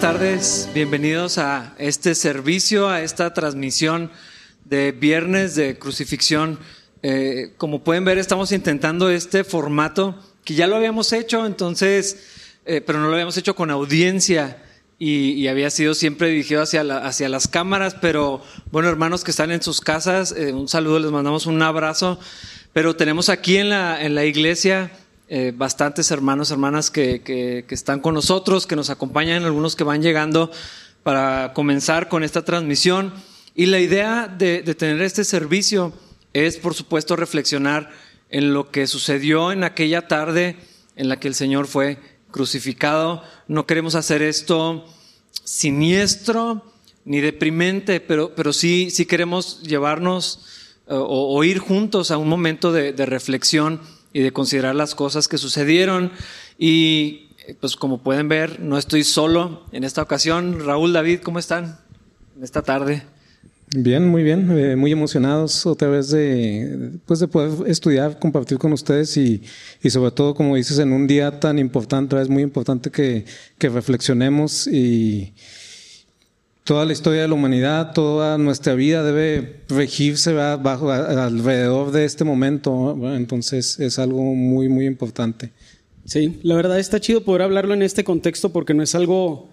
tardes, bienvenidos a este servicio, a esta transmisión de viernes de crucifixión. Eh, como pueden ver, estamos intentando este formato que ya lo habíamos hecho, entonces, eh, pero no lo habíamos hecho con audiencia y, había sido siempre dirigido hacia, hacia las cámaras, pero bueno, hermanos que están en sus casas, eh, un saludo, les mandamos un abrazo, pero tenemos aquí en la, en la iglesia eh, bastantes hermanos, hermanas que, que, están con nosotros, que nos acompañan, algunos que van llegando para comenzar con esta transmisión. Y la idea de, de tener este servicio es, por supuesto, reflexionar en lo que sucedió en aquella tarde en la que el Señor fue crucificado. No queremos hacer esto siniestro ni deprimente, pero, pero sí, sí queremos llevarnos eh, o, ir juntos a un momento de, de reflexión y de considerar las cosas que sucedieron. Y pues como pueden ver, no estoy solo en esta ocasión. Raúl, David, ¿cómo están esta tarde? Bien, muy bien, eh, muy emocionados otra vez de, pues de poder estudiar, compartir con ustedes y, y, sobre todo, como dices, en un día tan importante, es muy importante que, que reflexionemos y, toda la historia de la humanidad, toda nuestra vida debe regirse bajo alrededor de este momento. Entonces es algo muy, muy importante. Sí, la verdad está chido poder hablarlo en este contexto porque no es algo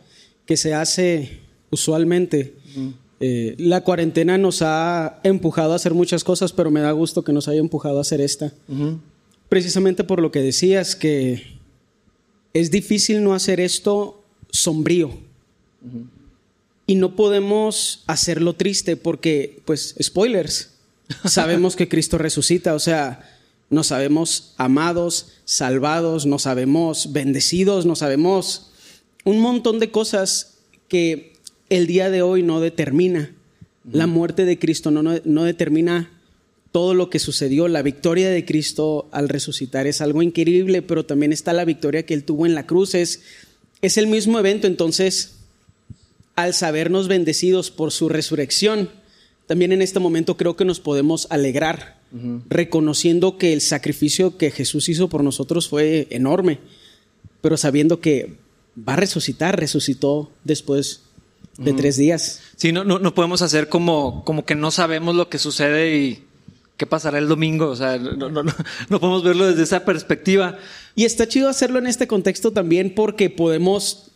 que se hace usualmente. Eh, la cuarentena nos ha empujado a hacer muchas cosas, pero me da gusto que nos haya empujado a hacer esta. Precisamente por lo que decías, que es difícil no hacer esto sombrío. Y no podemos hacerlo triste porque, pues, spoilers, sabemos que Cristo resucita, o sea, nos sabemos amados, salvados, nos sabemos bendecidos, nos sabemos un montón de cosas que el día de hoy no determina. La muerte de Cristo no, no, determina todo lo que sucedió. La victoria de Cristo al resucitar es algo increíble, pero también está la victoria que Él tuvo en la cruz. Es, es el mismo evento, entonces al sabernos bendecidos por su resurrección, también en este momento creo que nos podemos alegrar, reconociendo que el sacrificio que Jesús hizo por nosotros fue enorme, pero sabiendo que va a resucitar, resucitó después de tres días. Sí, no, no, podemos hacer como, como que no sabemos lo que sucede y qué pasará el domingo. O sea, no, no, no, podemos verlo desde esa perspectiva. Y está chido hacerlo en este contexto también porque podemos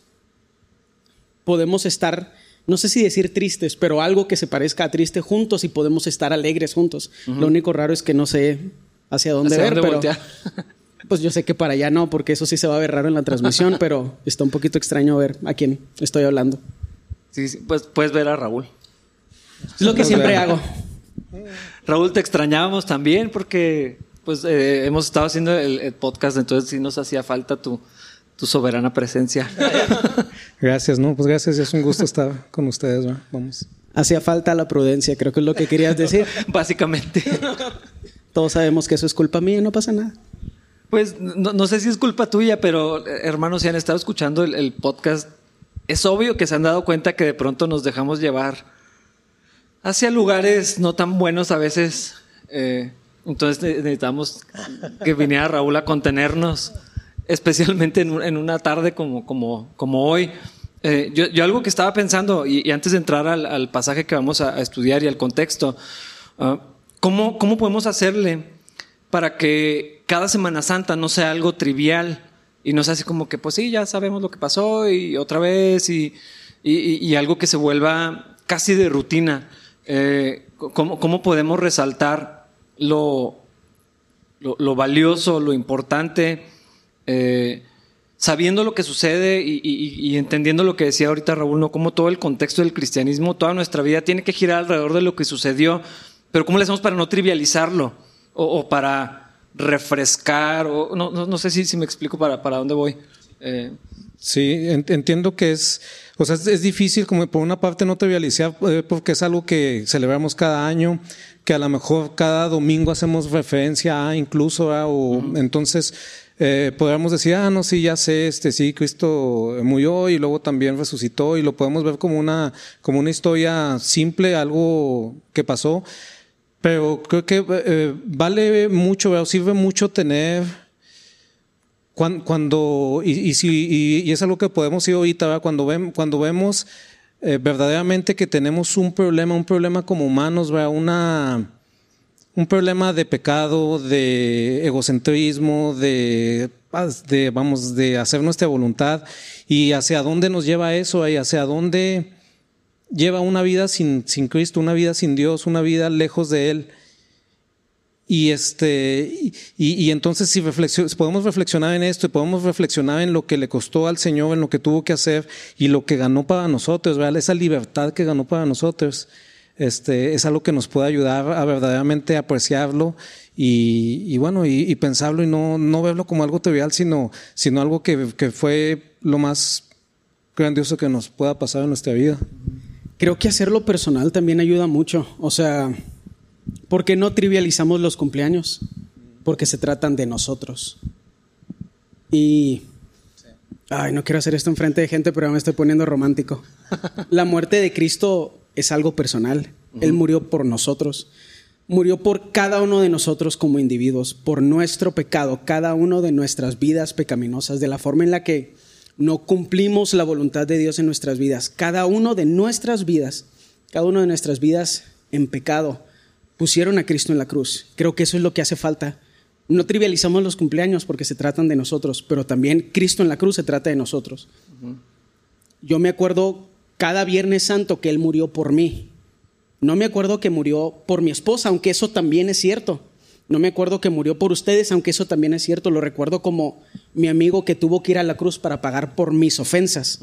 podemos estar, no sé si decir tristes, pero algo que se parezca a triste juntos y podemos estar alegres juntos. Lo único raro es que no sé hacia dónde ver, pero pues yo sé que para allá no, porque eso sí se va a ver raro en la transmisión, pero está un poquito extraño ver a quién estoy hablando. Sí, sí pues puedes ver a Raúl. Es lo que siempre hago. Raúl, te extrañábamos también porque pues eh, hemos estado haciendo el, podcast, entonces sí nos hacía falta tu, tu soberana presencia. Gracias, no, pues gracias, es un gusto estar con ustedes, vamos. Hacía falta la prudencia, creo que es lo que querías decir. Básicamente. Todos sabemos que eso es culpa mía, no pasa nada. Pues no, sé si es culpa tuya, pero hermanos, si han estado escuchando el, podcast, es obvio que se han dado cuenta que de pronto nos dejamos llevar hacia lugares no tan buenos a veces. Eh, entonces necesitamos que viniera Raúl a contenernos especialmente en, una tarde como, como, como hoy. Eh, yo, algo que estaba pensando, y, antes de entrar al, pasaje que vamos a, estudiar y al contexto, ah, ¿cómo, ¿cómo podemos hacerle para que cada Semana Santa no sea algo trivial y no sea así como que, pues sí, ya sabemos lo que pasó y otra vez y, y, algo que se vuelva casi de rutina? Eh, ¿cómo, ¿cómo, podemos resaltar lo, lo, lo valioso, lo importante? Eh, sabiendo lo que sucede y, entendiendo lo que decía ahorita Raúl, ¿no? Como todo el contexto del cristianismo, toda nuestra vida tiene que girar alrededor de lo que sucedió, pero ¿cómo le hacemos para no trivializarlo? O, para refrescar, o no, no, sé si, si, me explico para, para dónde voy. Eh, sí, entiendo que es, o sea, es, difícil como por una parte no trivializar eh, porque es algo que celebramos cada año, que a lo mejor cada domingo hacemos referencia a incluso, o entonces eh, podríamos decir, ah, no, sí, ya sé, este, sí, Cristo murió y luego también resucitó y lo podemos ver como una, como una historia simple, algo que pasó, pero creo que eh, vale mucho, sirve mucho tener cuando, y, si, y, es algo que podemos ir ahorita, cuando, cuando vemos eh, verdaderamente que tenemos un problema, un problema como humanos, Una, un problema de pecado, de egocentrismo, de, de, vamos, de hacer nuestra voluntad y hacia dónde nos lleva eso y hacia dónde lleva una vida sin, sin Cristo, una vida sin Dios, una vida lejos de Él. Y, este, y, entonces si podemos reflexionar en esto y podemos reflexionar en lo que le costó al Señor, en lo que tuvo que hacer y lo que ganó para nosotros, ¿verdad? esa libertad que ganó para nosotros, este, es algo que nos puede ayudar a verdaderamente apreciarlo y, bueno, y, pensarlo y no, no verlo como algo trivial, sino, sino algo que, que fue lo más grandioso que nos pueda pasar en nuestra vida. Creo que hacerlo personal también ayuda mucho. O sea, ¿Por qué no trivializamos los cumpleaños? Porque se tratan de nosotros. Y. Ay, no quiero hacer esto enfrente de gente, pero me estoy poniendo romántico. La muerte de Cristo es algo personal. Él murió por nosotros. Murió por cada uno de nosotros como individuos, por nuestro pecado, cada uno de nuestras vidas pecaminosas, de la forma en la que no cumplimos la voluntad de Dios en nuestras vidas. Cada uno de nuestras vidas, cada uno de nuestras vidas en pecado pusieron a Cristo en la cruz. Creo que eso es lo que hace falta. No trivializamos los cumpleaños porque se tratan de nosotros, pero también Cristo en la cruz se trata de nosotros. Yo me acuerdo cada Viernes Santo que Él murió por mí. No me acuerdo que murió por mi esposa, aunque eso también es cierto. No me acuerdo que murió por ustedes, aunque eso también es cierto. Lo recuerdo como mi amigo que tuvo que ir a la cruz para pagar por mis ofensas.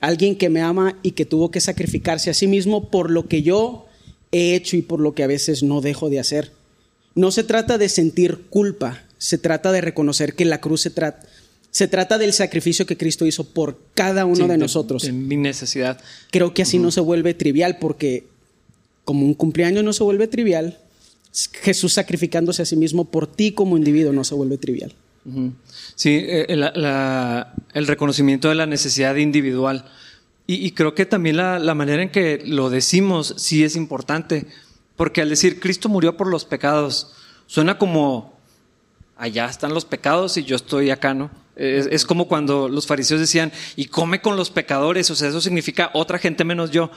Alguien que me ama y que tuvo que sacrificarse a sí mismo por lo que yo he hecho y por lo que a veces no dejo de hacer. No se trata de sentir culpa, se trata de reconocer que la cruz se trata, se trata del sacrificio que Cristo hizo por cada uno de, nosotros. En mi necesidad. Creo que así no se vuelve trivial porque como un cumpleaños no se vuelve trivial, Jesús sacrificándose a sí mismo por ti como individuo no se vuelve trivial. Sí, eh, el reconocimiento de la necesidad individual. Y, creo que también la, manera en que lo decimos sí es importante, porque al decir Cristo murió por los pecados, suena como allá están los pecados y yo estoy acá, ¿no? Es, como cuando los fariseos decían, y come con los pecadores, o sea, eso significa otra gente menos yo.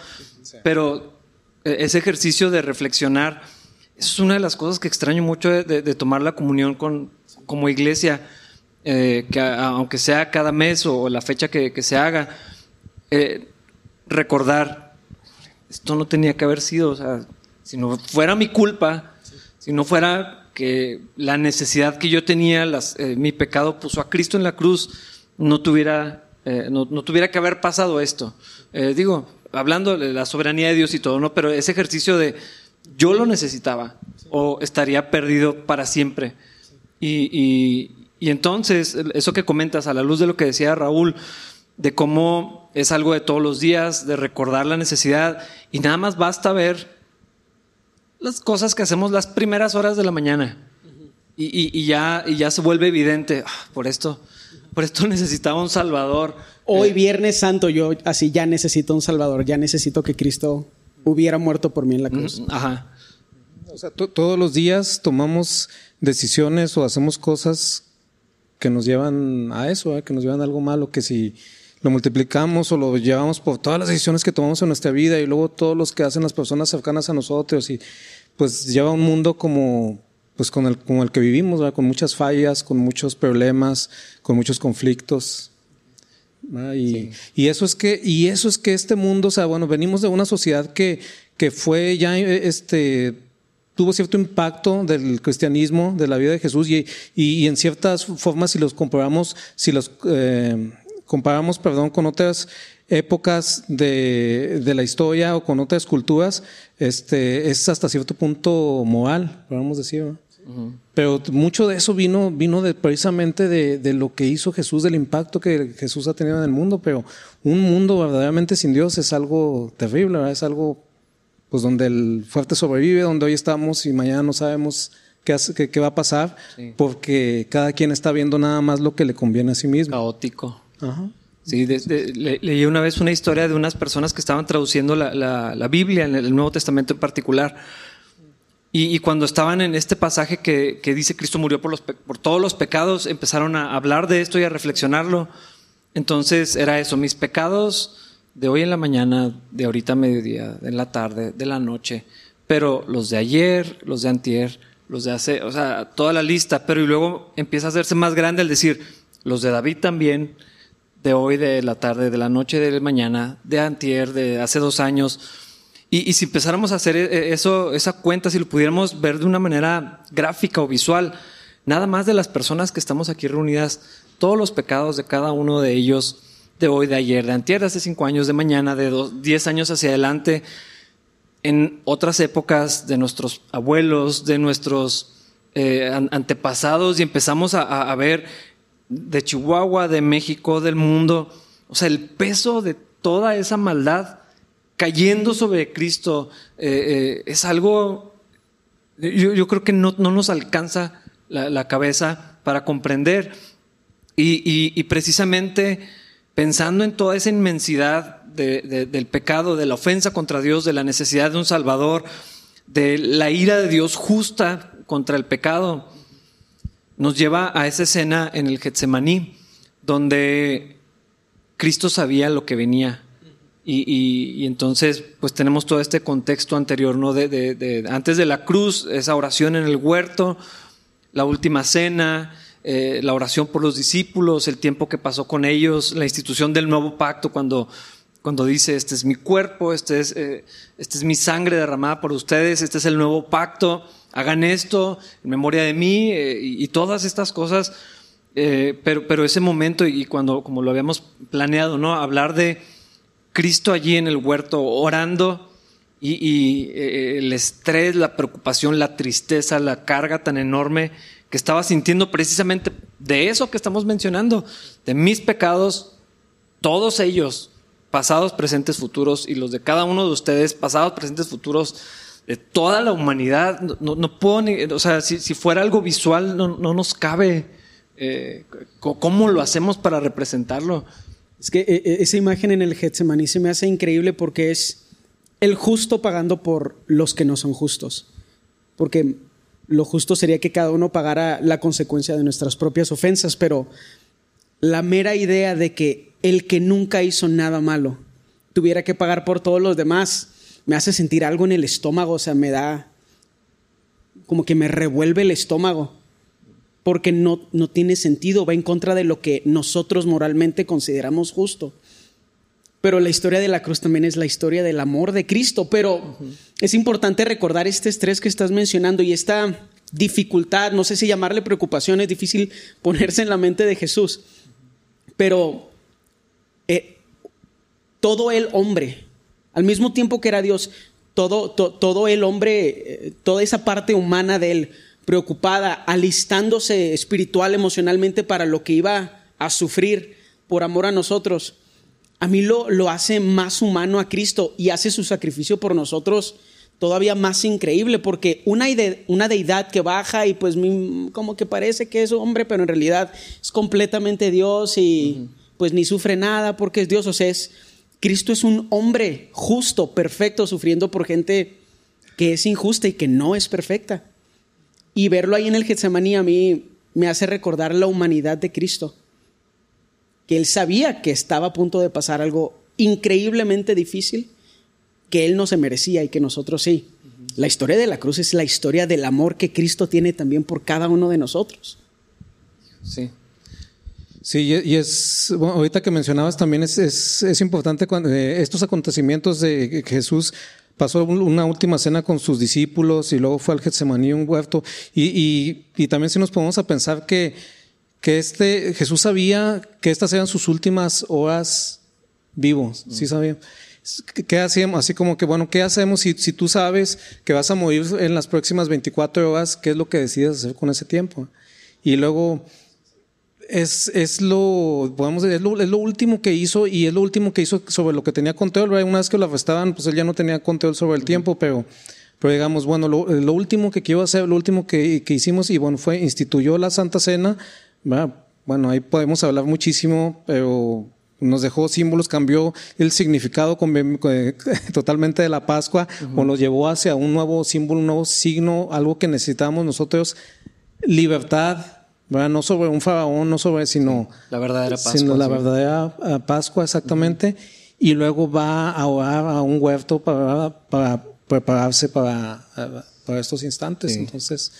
Pero eh, ese ejercicio de reflexionar, eso es una de las cosas que extraño mucho de, tomar la comunión con, como iglesia, eh, que aunque sea cada mes o la fecha que, que se haga, eh, recordar, esto no tenía que haber sido, o sea, si no fuera mi culpa, si no fuera que la necesidad que yo tenía, eh, mi pecado puso a Cristo en la cruz, no tuviera, eh, no, tuviera que haber pasado esto. digo, hablando de la soberanía de Dios y todo, ¿no? Pero ese ejercicio de yo lo necesitaba o estaría perdido para siempre. y, y entonces, eso que comentas a la luz de lo que decía Raúl, de cómo es algo de todos los días, de recordar la necesidad y nada más basta ver las cosas que hacemos las primeras horas de la mañana y, ya, y ya se vuelve evidente, ah, por esto, por esto necesitaba un Salvador. Hoy eh, Viernes Santo yo así ya necesito un Salvador, ya necesito que Cristo hubiera muerto por mí en la cruz. Ajá. O sea, todos los días tomamos decisiones o hacemos cosas que nos llevan a eso, ¿eh? que nos llevan a algo malo, que si lo multiplicamos o lo llevamos por todas las decisiones que tomamos en nuestra vida y luego todos los que hacen las personas cercanas a nosotros y pues lleva un mundo como pues con el, con el que vivimos, con muchas fallas, con muchos problemas, con muchos conflictos. Y, y, eso es que, y eso es que este mundo, o sea, bueno, venimos de una sociedad que, que fue ya, este, tuvo cierto impacto del cristianismo, de la vida de Jesús, y, y, en ciertas formas, si los comparamos, si los eh, comparamos, perdón, con otras épocas de, de, la historia o con otras culturas, este, es hasta cierto punto moral, podemos decir. Pero mucho de eso vino, vino de, precisamente de, de, lo que hizo Jesús, del impacto que Jesús ha tenido en el mundo, pero un mundo verdaderamente sin Dios es algo terrible, es algo pues donde el fuerte sobrevive, donde hoy estamos y mañana no sabemos qué, qué, qué va a pasar, porque cada quien está viendo nada más lo que le conviene a sí mismo. Caótico. Sí, leí una vez una historia de unas personas que estaban traduciendo la, Biblia en el Nuevo Testamento en particular. Y, cuando estaban en este pasaje que, dice Cristo murió por, los, por todos los pecados, empezaron a hablar de esto y a reflexionarlo. Entonces era eso, mis pecados de hoy en la mañana, de ahorita a mediodía, de la tarde, de la noche, pero los de ayer, los de antier, los de hace, o sea, toda la lista, pero y luego empieza a hacerse más grande el decir, los de David también, de hoy, de la tarde, de la noche, de mañana, de antier, de hace dos años. Y, si empezáramos a hacer e, e, eso, esa cuenta, si lo pudiéramos ver de una manera gráfica o visual, nada más de las personas que estamos aquí reunidas, todos los pecados de cada uno de ellos, de hoy, de ayer, de antier, de hace cinco años, de mañana, de dos, diez años hacia adelante, en otras épocas de nuestros abuelos, de nuestros eh, antepasados, y empezamos a, a ver de Chihuahua, de México, del mundo, o sea, el peso de toda esa maldad cayendo sobre Cristo eh, eh, es algo, yo, creo que no, nos alcanza la, cabeza para comprender. Y, precisamente pensando en toda esa inmensidad del pecado, de la ofensa contra Dios, de la necesidad de un Salvador, de la ira de Dios justa contra el pecado, nos lleva a esa escena en el Getsemaní, donde Cristo sabía lo que venía y, entonces, pues tenemos todo este contexto anterior, ¿no? De, antes de la cruz, esa oración en el huerto, la última cena, eh, la oración por los discípulos, el tiempo que pasó con ellos, la institución del nuevo pacto cuando, cuando dice, este es mi cuerpo, este es, eh, este es mi sangre derramada por ustedes, este es el nuevo pacto, hagan esto en memoria de mí eh, y, todas estas cosas. pero, pero ese momento y cuando, como lo habíamos planeado, ¿no? Hablar de Cristo allí en el huerto orando y, eh, el estrés, la preocupación, la tristeza, la carga tan enorme que estaba sintiendo precisamente de eso que estamos mencionando, de mis pecados, todos ellos, pasados, presentes, futuros, y los de cada uno de ustedes, pasados, presentes, futuros, toda la humanidad. No, no o sea, si, fuera algo visual, no, nos cabe. Eh, ¿Cómo lo hacemos para representarlo? Es que eh, eh, esa imagen en el Getsemaní se me hace increíble porque es el justo pagando por los que no son justos. Porque lo justo sería que cada uno pagara la consecuencia de nuestras propias ofensas, pero la mera idea de que el que nunca hizo nada malo tuviera que pagar por todos los demás me hace sentir algo en el estómago, o sea, me da como que me revuelve el estómago porque no, no tiene sentido, va en contra de lo que nosotros moralmente consideramos justo. Pero la historia de la cruz también es la historia del amor de Cristo. Pero es importante recordar este estrés que estás mencionando y esta dificultad, no sé si llamarle preocupación, es difícil ponerse en la mente de Jesús. Pero eh, todo el hombre, al mismo tiempo que era Dios, todo, todo el hombre, eh, toda esa parte humana de él, preocupada, alistándose espiritual, emocionalmente para lo que iba a sufrir por amor a nosotros, a mí lo, lo hace más humano a Cristo y hace su sacrificio por nosotros todavía más increíble, porque una, una deidad que baja y pues como que parece que es hombre, pero en realidad es completamente Dios y pues ni sufre nada porque es Dios, o sea, es, Cristo es un hombre justo, perfecto, sufriendo por gente que es injusta y que no es perfecta. Y verlo ahí en el Getsemaní a mí me hace recordar la humanidad de Cristo. Que él sabía que estaba a punto de pasar algo increíblemente difícil, que él no se merecía y que nosotros sí. La historia de la cruz es la historia del amor que Cristo tiene también por cada uno de nosotros. Sí. Sí, y es, ahorita que mencionabas también es, es, importante cuando, eh, estos acontecimientos de Jesús pasó una última cena con sus discípulos y luego fue al Getsemaní, un huerto. Y, también si nos ponemos a pensar que, que este, Jesús sabía que estas eran sus últimas horas vivos, ¿sí sabía? ¿Qué hacemos? Así como que, bueno, ¿qué hacemos si, si tú sabes que vas a morir en las próximas 24 horas? ¿Qué es lo que decides hacer con ese tiempo? Y luego, es, es, lo, podemos decir, es lo, es lo, último que hizo y es lo último que hizo sobre lo que tenía control. Una vez que lo arrestaban, pues él ya no tenía control sobre el tiempo, pero, pero digamos, bueno, lo, lo último que quiero hacer, lo último que, que, hicimos, y bueno, fue instituyó la Santa Cena. Bueno, ahí podemos hablar muchísimo, pero nos dejó símbolos, cambió el significado totalmente de la Pascua, o nos llevó hacia un nuevo símbolo, un nuevo signo, algo que necesitamos nosotros, libertad, no sobre un faraón, no sobre, sino la verdadera Pascua. Sino la verdadera ah, Pascua, exactamente. Y luego va a orar a un huerto para, para prepararse para, ah, para estos instantes. Entonces.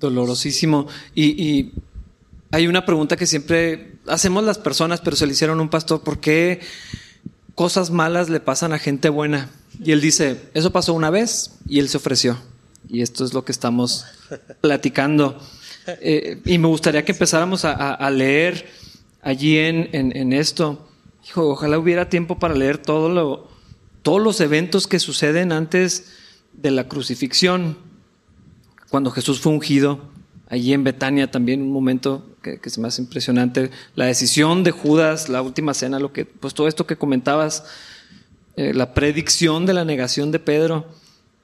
Dolorosísimo. Y, y hay una pregunta que siempre hacemos las personas, pero se le hicieron a un pastor, ¿por qué cosas malas le pasan a gente buena? Y él dice, eso pasó una vez y él se ofreció. Y esto es lo que estamos platicando. Eh, y me gustaría que empezáramos a, leer allí en, esto. Ojalá hubiera tiempo para leer todos los eventos que suceden antes de la crucifixión, cuando Jesús fue ungido, allí en Betania también un momento que, me hace impresionante, la decisión de Judas, la última cena, lo que, pues todo esto que comentabas, eh, la predicción de la negación de Pedro,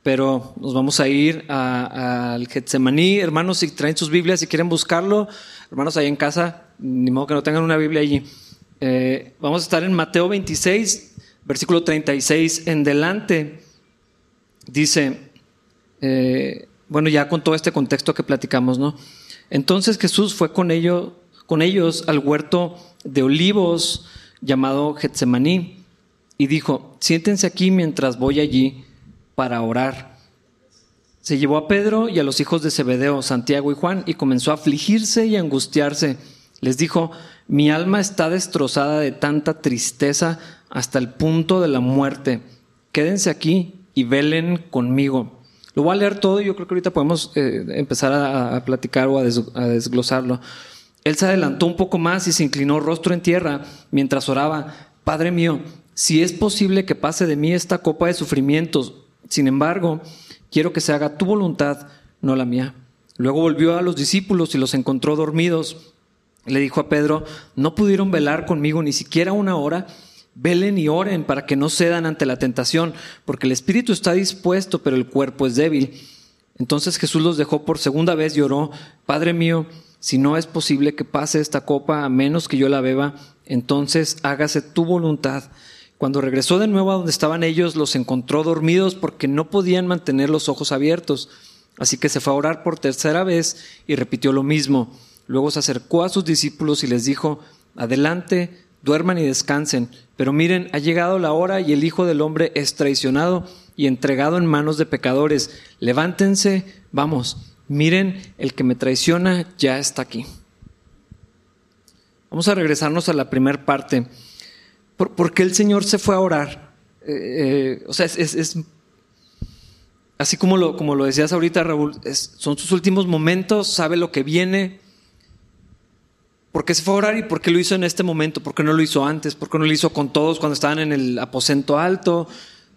pero nos vamos a ir al Getsemaní, hermanos, si traen sus Biblias, si quieren buscarlo, hermanos, ahí en casa, ni modo que no tengan una Biblia allí. Eh, vamos a estar en Mateo 26, versículo 36 en delante. Dice, eh, bueno, ya con todo este contexto que platicamos, ¿no? Entonces Jesús fue con, con ellos al huerto de olivos llamado Getsemaní y dijo, siéntense aquí mientras voy allí para orar. Se llevó a Pedro y a los hijos de Zebedeo, Santiago y Juan, y comenzó a afligirse y angustiarse. Les dijo, mi alma está destrozada de tanta tristeza hasta el punto de la muerte. Quédense aquí y velen conmigo. Lo voy a leer todo y yo creo que ahorita podemos eh, empezar a, platicar o a, desglosarlo. Él se adelantó un poco más y se inclinó rostro en tierra mientras oraba, Padre mío, si es posible que pase de mí esta copa de sufrimientos, sin embargo, quiero que se haga tu voluntad, no la mía. Luego volvió a los discípulos y los encontró dormidos. Le dijo a Pedro, no pudieron velar conmigo ni siquiera una hora. Velen y oren para que no cedan ante la tentación, porque el espíritu está dispuesto, pero el cuerpo es débil. Entonces Jesús los dejó por segunda vez y oró, Padre mío, si no es posible que pase esta copa a menos que yo la beba, entonces hágase tu voluntad. Cuando regresó de nuevo a donde estaban ellos, los encontró dormidos porque no podían mantener los ojos abiertos. Así que se fue a orar por tercera vez y repitió lo mismo. Luego se acercó a sus discípulos y les dijo, Adelante, duerman y descansen. Pero miren, ha llegado la hora y el Hijo del Hombre es traicionado y entregado en manos de pecadores. Levántense, vamos, miren, el que me traiciona ya está aquí. Vamos a regresarnos a la primera parte. ¿Por, qué el Señor se fue a orar? Eh, eh, o sea, es, así como lo, como lo decías ahorita, Raúl, son sus últimos momentos, sabe lo que viene, ¿Por qué se fue a orar y por qué lo hizo en este momento? ¿Por qué no lo hizo antes? ¿Por qué no lo hizo con todos cuando estaban en el aposento alto?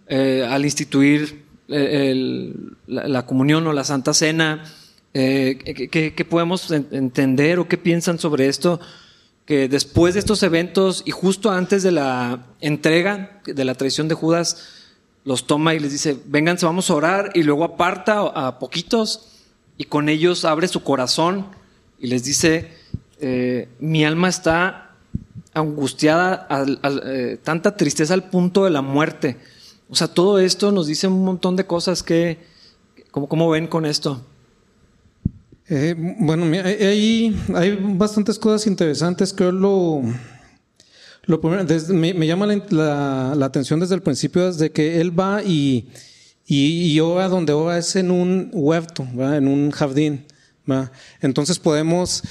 Eh, al instituir eh, la, comunión o la Santa Cena. Eh, ¿qué, podemos entender o qué piensan sobre esto? Que después de estos eventos y justo antes de la entrega de la traición de Judas, los toma y les dice, vénganse, vamos a orar, y luego aparta a poquitos y con ellos abre su corazón y les dice, eh, mi alma está angustiada, eh, tanta tristeza al punto de la muerte. O sea, todo esto nos dice un montón de cosas que, ¿cómo, ven con esto? Eh, bueno, hay, hay bastantes cosas interesantes. Creo lo, lo me, llama la, atención desde el principio, desde que él va y, y, y ora donde ora es en un huerto, en un jardín. Entonces podemos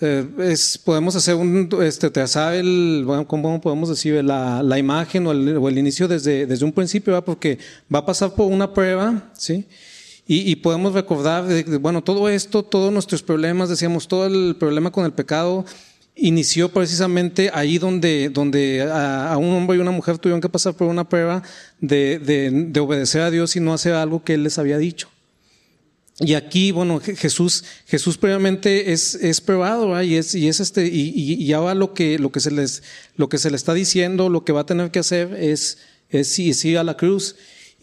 eh, podemos hacer un, este, trazar el, ¿cómo podemos decir? La, la imagen o el, o el, inicio desde, desde un principio, ¿verdad? porque va a pasar por una prueba, ¿sí? Y, podemos recordar, bueno, todo esto, todos nuestros problemas, decíamos, todo el problema con el pecado inició precisamente ahí donde, donde a, un hombre y una mujer tuvieron que pasar por una prueba de, de, de obedecer a Dios y no hacer algo que Él les había dicho. Y aquí, bueno, Jesús, Jesús previamente es, es probado, y es, y es este, y, y, ahora lo que, lo que se les, lo que se le está diciendo, lo que va a tener que hacer es, es sí a la cruz.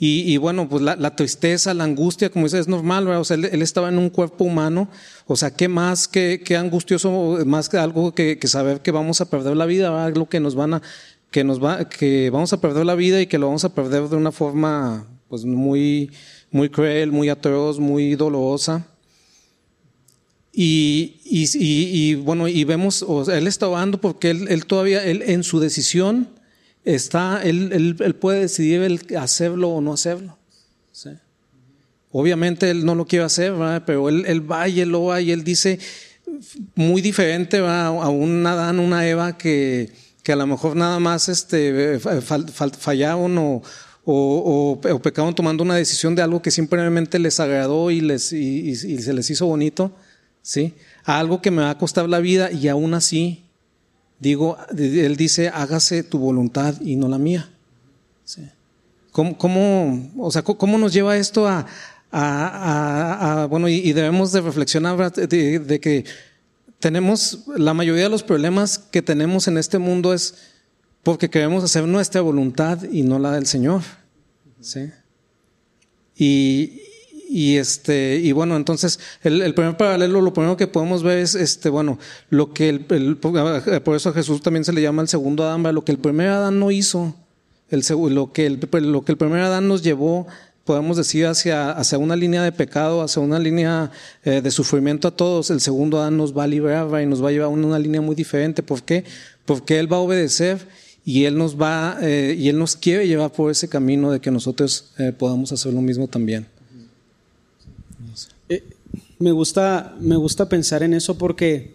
Y, bueno, pues la, tristeza, la angustia, como dices, es normal, ¿verdad? O sea, él, estaba en un cuerpo humano. O sea, ¿qué más que, angustioso, más que algo que, saber que vamos a perder la vida, algo que nos van a, que nos va, que vamos a perder la vida y que lo vamos a perder de una forma, pues muy, muy cruel, muy atroz, muy dolorosa. Y, y, y, bueno, y vemos, o sea, él está orando porque él, él todavía, él en su decisión, está, él, él, puede decidir hacerlo o no hacerlo. Obviamente él no lo quiere hacer, pero él, él, va y él lo va y él dice muy diferente ¿va? a un Adán, una Eva que, que a lo mejor nada más este, fallaron o, o, o, pecaron tomando una decisión de algo que simplemente les agradó y, les, y, se les hizo bonito, ¿sí? A algo que me va a costar la vida y aún así Digo, él dice, hágase tu voluntad y no la mía. ¿Cómo, o sea, ¿cómo nos lleva esto a, bueno, y, debemos de reflexionar de, que tenemos, la mayoría de los problemas que tenemos en este mundo es porque queremos hacer nuestra voluntad y no la del Señor. ¿sí? Y, y este, y bueno, entonces el, primer paralelo, lo primero que podemos ver es este, bueno, lo que el, por eso a Jesús también se le llama el segundo Adán, lo que el primer Adán no hizo, el, lo, que el, lo que el primer Adán nos llevó, podemos decir, hacia, hacia una línea de pecado, hacia una línea eh, de sufrimiento a todos, el segundo Adán nos va a liberar y nos va a llevar a una línea muy diferente. ¿Por qué? Porque Él va a obedecer y Él nos va, eh, y Él nos quiere llevar por ese camino de que nosotros eh, podamos hacer lo mismo también. Me, gusta, me gusta pensar en eso porque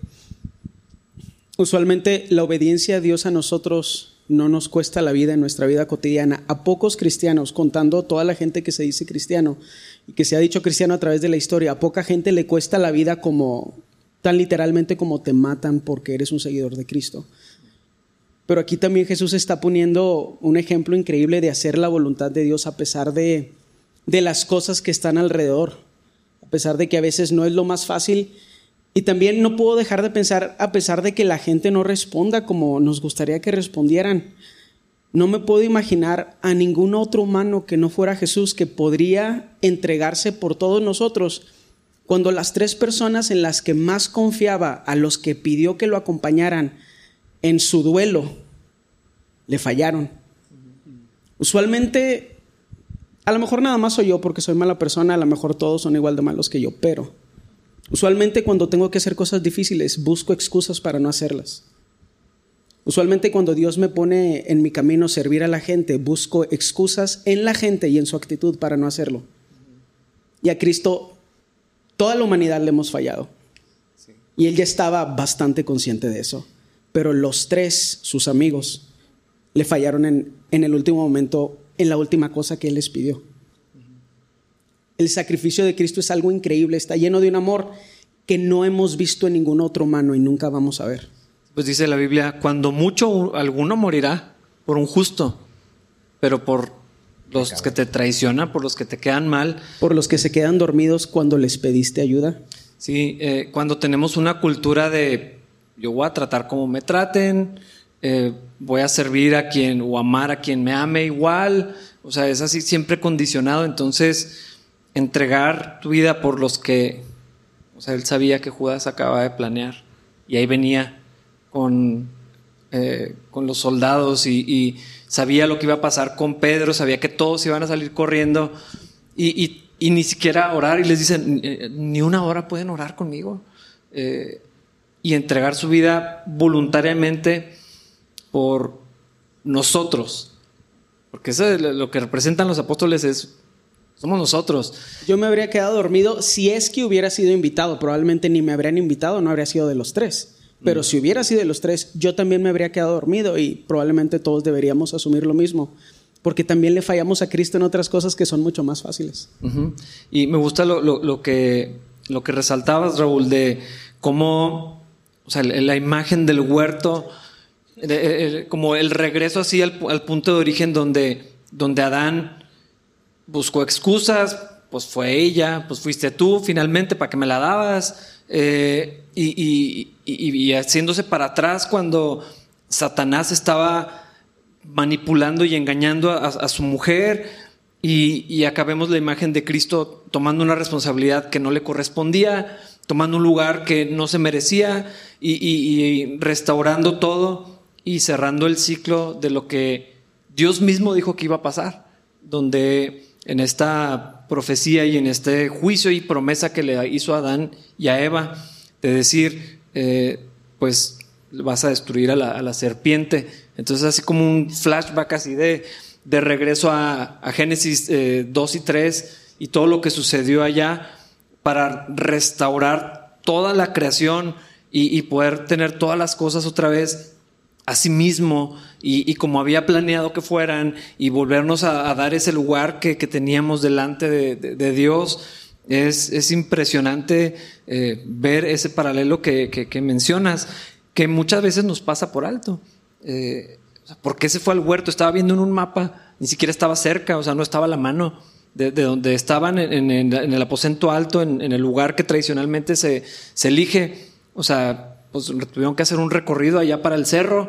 usualmente la obediencia a Dios a nosotros no nos cuesta la vida en nuestra vida cotidiana. A pocos cristianos, contando toda la gente que se dice cristiano y que se ha dicho cristiano a través de la historia, a poca gente le cuesta la vida como tan literalmente como te matan porque eres un seguidor de Cristo. Pero aquí también Jesús está poniendo un ejemplo increíble de hacer la voluntad de Dios a pesar de, de las cosas que están alrededor pesar de que a veces no es lo más fácil. Y también no puedo dejar de pensar, a pesar de que la gente no responda como nos gustaría que respondieran, no me puedo imaginar a ningún otro humano que no fuera Jesús que podría entregarse por todos nosotros cuando las tres personas en las que más confiaba, a los que pidió que lo acompañaran en su duelo, le fallaron. Usualmente a lo mejor nada más soy yo porque soy mala persona, a lo mejor todos son igual de malos que yo, pero usualmente cuando tengo que hacer cosas difíciles busco excusas para no hacerlas. Usualmente cuando Dios me pone en mi camino servir a la gente, busco excusas en la gente y en su actitud para no hacerlo. Y a Cristo, toda la humanidad le hemos fallado. Y él ya estaba bastante consciente de eso. Pero los tres, sus amigos, le fallaron en, en el último momento en la última cosa que Él les pidió. El sacrificio de Cristo es algo increíble, está lleno de un amor que no hemos visto en ningún otro humano y nunca vamos a ver. Pues dice la Biblia, cuando mucho alguno morirá por un justo, pero por los que te traicionan, por los que te quedan mal. Por los que se quedan dormidos cuando les pediste ayuda. Sí, eh, cuando tenemos una cultura de yo voy a tratar como me traten, eh, voy a servir a quien o amar a quien me ame igual. O sea, es así siempre condicionado. Entonces, entregar tu vida por los que, o sea, él sabía que Judas acaba de planear y ahí venía con, eh, con los soldados y, sabía lo que iba a pasar con Pedro, sabía que todos iban a salir corriendo y, ni siquiera orar y les dicen, eh, ni una hora pueden orar conmigo. y entregar su vida voluntariamente por nosotros. Porque eso es lo que representan los apóstoles es, somos nosotros. Yo me habría quedado dormido si es que hubiera sido invitado. Probablemente ni me habrían invitado, no habría sido de los tres. Pero mm. si hubiera sido de los tres, yo también me habría quedado dormido y probablemente todos deberíamos asumir lo mismo. Porque también le fallamos a Cristo en otras cosas que son mucho más fáciles. Y me gusta lo, lo, que, lo que resaltabas, Raúl, de cómo o sea, la imagen del huerto como el regreso así al, punto de origen donde, donde Adán buscó excusas, pues fue ella, pues fuiste tú finalmente para que me la dabas, eh, y, haciéndose para atrás cuando Satanás estaba manipulando y engañando a, su mujer, y, y acá vemos la imagen de Cristo tomando una responsabilidad que no le correspondía, tomando un lugar que no se merecía y, y restaurando todo y cerrando el ciclo de lo que Dios mismo dijo que iba a pasar, donde en esta profecía y en este juicio y promesa que le hizo a Adán y a Eva, de decir, eh, pues vas a destruir a la, serpiente. Entonces, así como un flashback así de, de regreso a, Génesis 2 eh, y 3 y todo lo que sucedió allá para restaurar toda la creación y, poder tener todas las cosas otra vez a sí mismo y, como había planeado que fueran y volvernos a, dar ese lugar que, teníamos delante de Dios es, impresionante eh, ver ese paralelo que, mencionas, que muchas veces nos pasa por alto. Eh, ¿Por qué se fue al huerto? Estaba viendo en un mapa, ni siquiera estaba cerca, o sea, no estaba a la mano de, donde estaban en, el aposento alto, en, el lugar que tradicionalmente se, elige. O sea, pues tuvieron que hacer un recorrido allá para el cerro,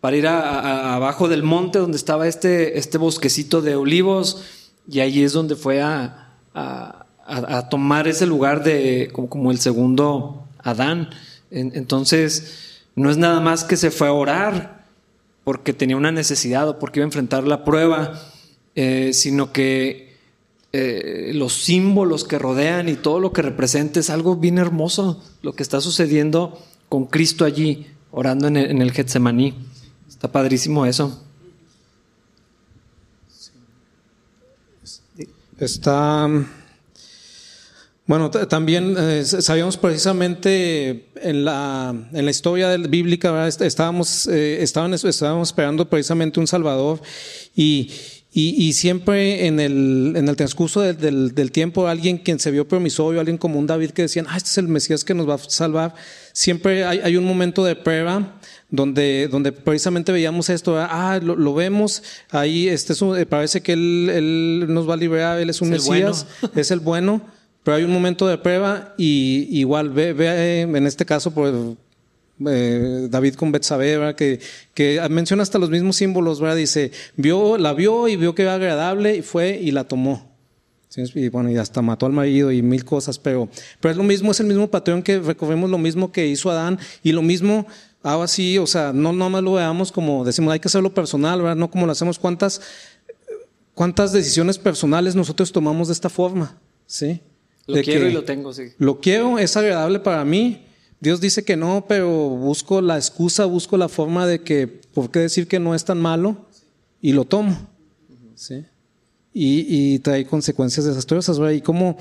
para ir abajo del monte donde estaba este, este bosquecito de olivos, y ahí es donde fue a a, tomar ese lugar de como, el segundo Adán. entonces, no es nada más que se fue a orar porque tenía una necesidad o porque iba a enfrentar la prueba, eh, sino que eh, los símbolos que rodean y todo lo que representa es algo bien hermoso, lo que está sucediendo con Cristo allí, orando en el, en el Getsemaní. Está padrísimo eso. Está bueno, también eh, sabíamos precisamente en la, en la historia bíblica, estábamos, eh, estábamos esperando precisamente un Salvador y, y, siempre en el, en el transcurso del, del, tiempo alguien quien se vio promisorio, alguien como un David que decían, ah, este es el Mesías que nos va a salvar, siempre hay, hay un momento de prueba donde, donde precisamente veíamos esto, ah, lo, vemos, ahí este es eh, parece que él, él, nos va a liberar, él es un Mesías, es el bueno pero hay un momento de prueba y igual ve, ve en este caso pues eh, David con Betsabé, que, que menciona hasta los mismos símbolos, ¿verdad? Dice, vio, la vio y vio que era agradable y fue y la tomó. Y bueno, y hasta mató al marido y mil cosas, pero, pero es lo mismo, es el mismo patrón que recorremos lo mismo que hizo Adán y lo mismo hago así, o sea, no nomás lo veamos como decimos, hay que hacerlo personal, ¿verdad? No como lo hacemos, cuántas, cuántas decisiones personales nosotros tomamos de esta forma, ¿sí? Lo quiero y lo tengo, sí. Lo quiero, es agradable para mí. Dios dice que no, pero busco la excusa, busco la forma de que, ¿por qué decir que no es tan malo? Y lo tomo. ¿sí? Y, trae consecuencias desastrosas. Y cómo,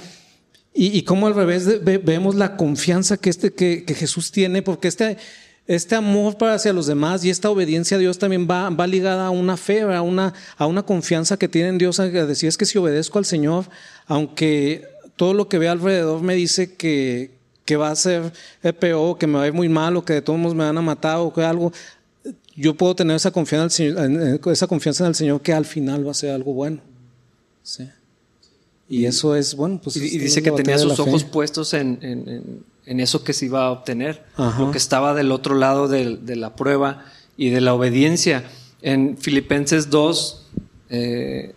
y, cómo al revés vemos la confianza que, este, que, Jesús tiene, porque este, este amor para hacia los demás y esta obediencia a Dios también va, va ligada a una fe, a una, a una confianza que tiene en Dios, a decir es que si obedezco al Señor, aunque todo lo que ve alrededor me dice que, que va a ser peor, que me va a ir muy mal, o que de todos modos me van a matar, o que algo. Yo puedo tener esa confianza, esa confianza en el Señor que al final va a ser algo bueno. Sí. Y eso es, bueno, pues. Y, dice que tenía sus ojos puestos en, en, en, eso que se iba a obtener, lo que estaba del otro lado de, de, la prueba y de la obediencia. En Filipenses 2, eh,